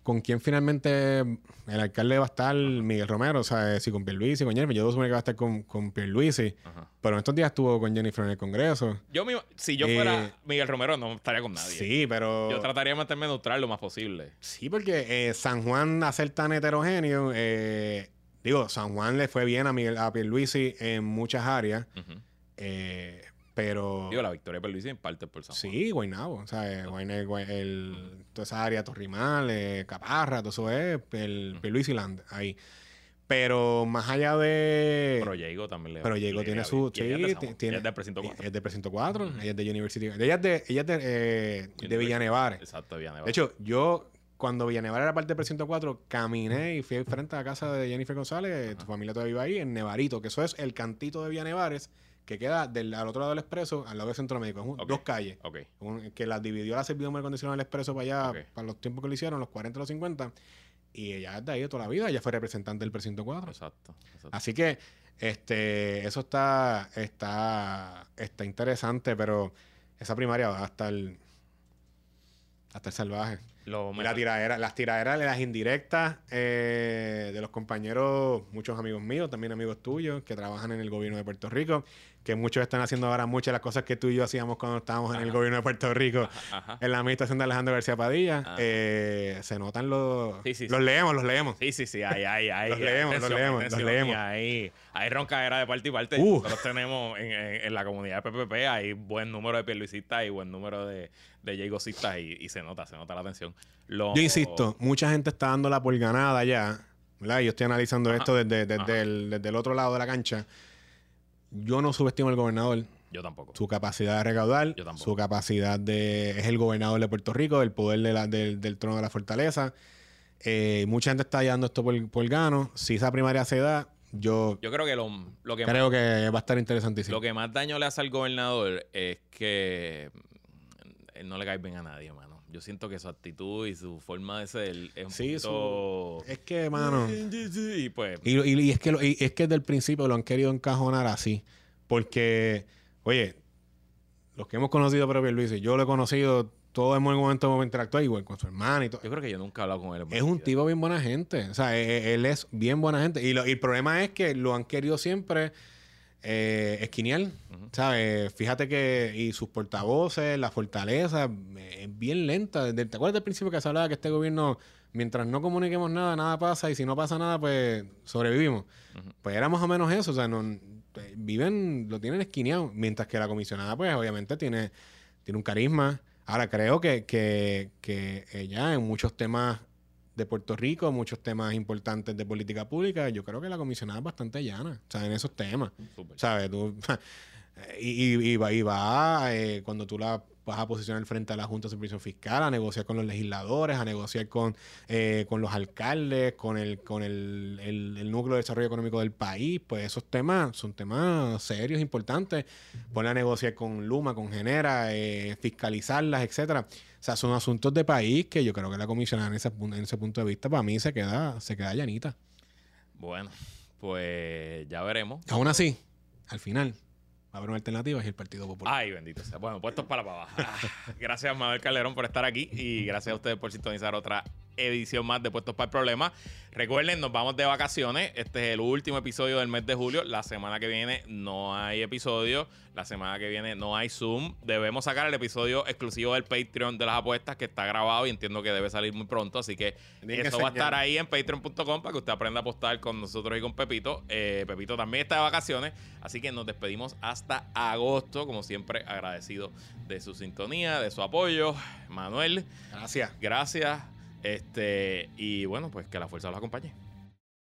con quién finalmente el alcalde va a estar, Miguel Romero, o sea, si con Pierluisi, con Jennifer. Yo supongo que va a estar con, con Pierluisi. Ajá. Pero en estos días estuvo con Jennifer en el Congreso. Yo me- si yo Eh, fuera Miguel Romero, no estaría con nadie. Sí, pero... Yo trataría de mantenerme neutral lo más posible. Sí, porque eh, San Juan, a ser tan heterogéneo, eh, digo, San Juan le fue bien a, Miguel, a Pierluisi en muchas áreas, eh, pero... Digo, la victoria de Luis en parte por San Juan. Sí, Guaynabo, o sea, eh, Guay- el, toda esa área, Torrimal, eh, Caparra, todo eso es el Pierluisi Land, ahí. Pero más allá de... Pero Diego también le Pero Diego tiene su... ella es de sí, Ella es del precinto 4. Ella es de Precinto 4, ella es de University... Ella es de, ella es de, eh, de Villanevares. Exacto, Villanueva. De hecho, yo cuando Villanevar era parte del precinto 4, caminé y fui frente a la casa de Jennifer González, tu familia todavía vive ahí, en Nevarito, que eso es el cantito de Villanevares, que queda del, al otro lado del expreso, al lado del Centro Médico. Es un- Ok. Dos calles. Ok. Un- que las dividió la servidumbre acondicionada del expreso para allá, para los tiempos que lo hicieron, los 40 los 50. Y ella es de ahí de toda la vida, ella fue representante del precinto 4. Exacto. exacto. Así que este eso está está está interesante, pero esa primaria va a estar hasta el salvaje. Lo la tiradera, las tiraderas, las indirectas eh, de los compañeros, muchos amigos míos, también amigos tuyos, que trabajan en el gobierno de Puerto Rico, que muchos están haciendo ahora muchas de las cosas que tú y yo hacíamos cuando estábamos en el gobierno de Puerto Rico, Ajá. en la administración de Alejandro García Padilla. Eh, se notan los... Sí, sí, los sí. leemos, los leemos. Sí, sí, sí, ahí, ahí, ahí. Los leemos, los leemos, los leemos. Ahí, hay roncadera de parte y parte. Uh. Nosotros tenemos en, en- en la comunidad de PPP, hay buen número de pierluisistas y buen número de, de Jaygocistas y, y se nota, se nota la atención. Lo- Yo insisto, mucha gente está dándola por ganada ya, ¿verdad? Yo estoy analizando esto desde, desde Ajá. el, desde el otro lado de la cancha. Yo no subestimo al gobernador. Yo tampoco. su capacidad de recaudar, Yo tampoco. su capacidad de... Es el gobernador de Puerto Rico, el poder de la- del, del trono de la fortaleza. Eh, mucha gente está dando esto por, por gano. Si esa primaria se da, yo, Yo creo que lo, lo que creo que va a estar interesantísimo. Lo que más daño le hace al gobernador es que él no le cae bien a nadie, mano. Yo siento que su actitud y su forma de ser es un Sí, poquito... Es que, mano... Y pues... Y, y- y es que lo- y es que desde el principio lo han querido encajonar así. Porque, oye, los que hemos conocido a Propio Luis, yo lo he conocido, todos en algún momento hemos interactuado igual con su hermana y todo. Yo creo que yo nunca he hablado con él. Es un vida. tipo bien buena gente. O sea, e- e- él, es bien buena gente. Y, lo- y el problema es que lo han querido siempre eh. ¿Sabes? Fíjate que... Y sus portavoces, la fortaleza, eh, es bien lenta. Desde- ¿Te acuerdas del principio que se hablaba que este gobierno, mientras no comuniquemos nada, nada pasa? Y si no pasa nada, pues sobrevivimos. Pues era más o menos eso. O sea, no, eh, viven... Lo tienen esquineado. Mientras que la comisionada, pues, obviamente tiene, tiene un carisma. Ahora, creo que, que, que ella en muchos temas de Puerto Rico, muchos temas importantes de política pública, yo creo que la comisionada es bastante llana, o sea, en esos temas. ¿sabes? Tú, y, y- y va, y va eh, cuando tú la vas a posicionar frente a la Junta de Supervisión Fiscal, a negociar con los legisladores, a negociar con, eh, con los alcaldes, con el con el, el- el núcleo de desarrollo económico del país, pues esos temas son temas serios, importantes. Poner a negociar con Luma, con Genera, eh, fiscalizarlas, etcétera. O sea, son asuntos de país que yo creo que la comisionada en ese, en ese punto de vista, para mí, se queda, se queda llanita. Bueno, pues ya veremos. Aún así, al final, va a haber una alternativa y el Partido Popular. Ay, bendito sea. Bueno, puestos para para abajo. Ah, gracias, Manuel Calderón, por estar aquí y gracias a ustedes por sintonizar otra edición más de Puestos para el Problema. Recuerden, nos vamos de vacaciones. Este es el último episodio del mes de julio. La semana que viene no hay episodio. La semana que viene no hay Zoom. Debemos sacar el episodio exclusivo del Patreon de las apuestas que está grabado y entiendo que debe salir muy pronto. Así que eso va a estar ahí en patreon.com para que usted aprenda a apostar con nosotros y con Pepito. Eh, Pepito también está de vacaciones, así que nos despedimos hasta agosto. Como siempre, agradecido de su sintonía, de su apoyo. Manuel, Gracias. gracias. Este, y bueno, pues que la fuerza los acompañe.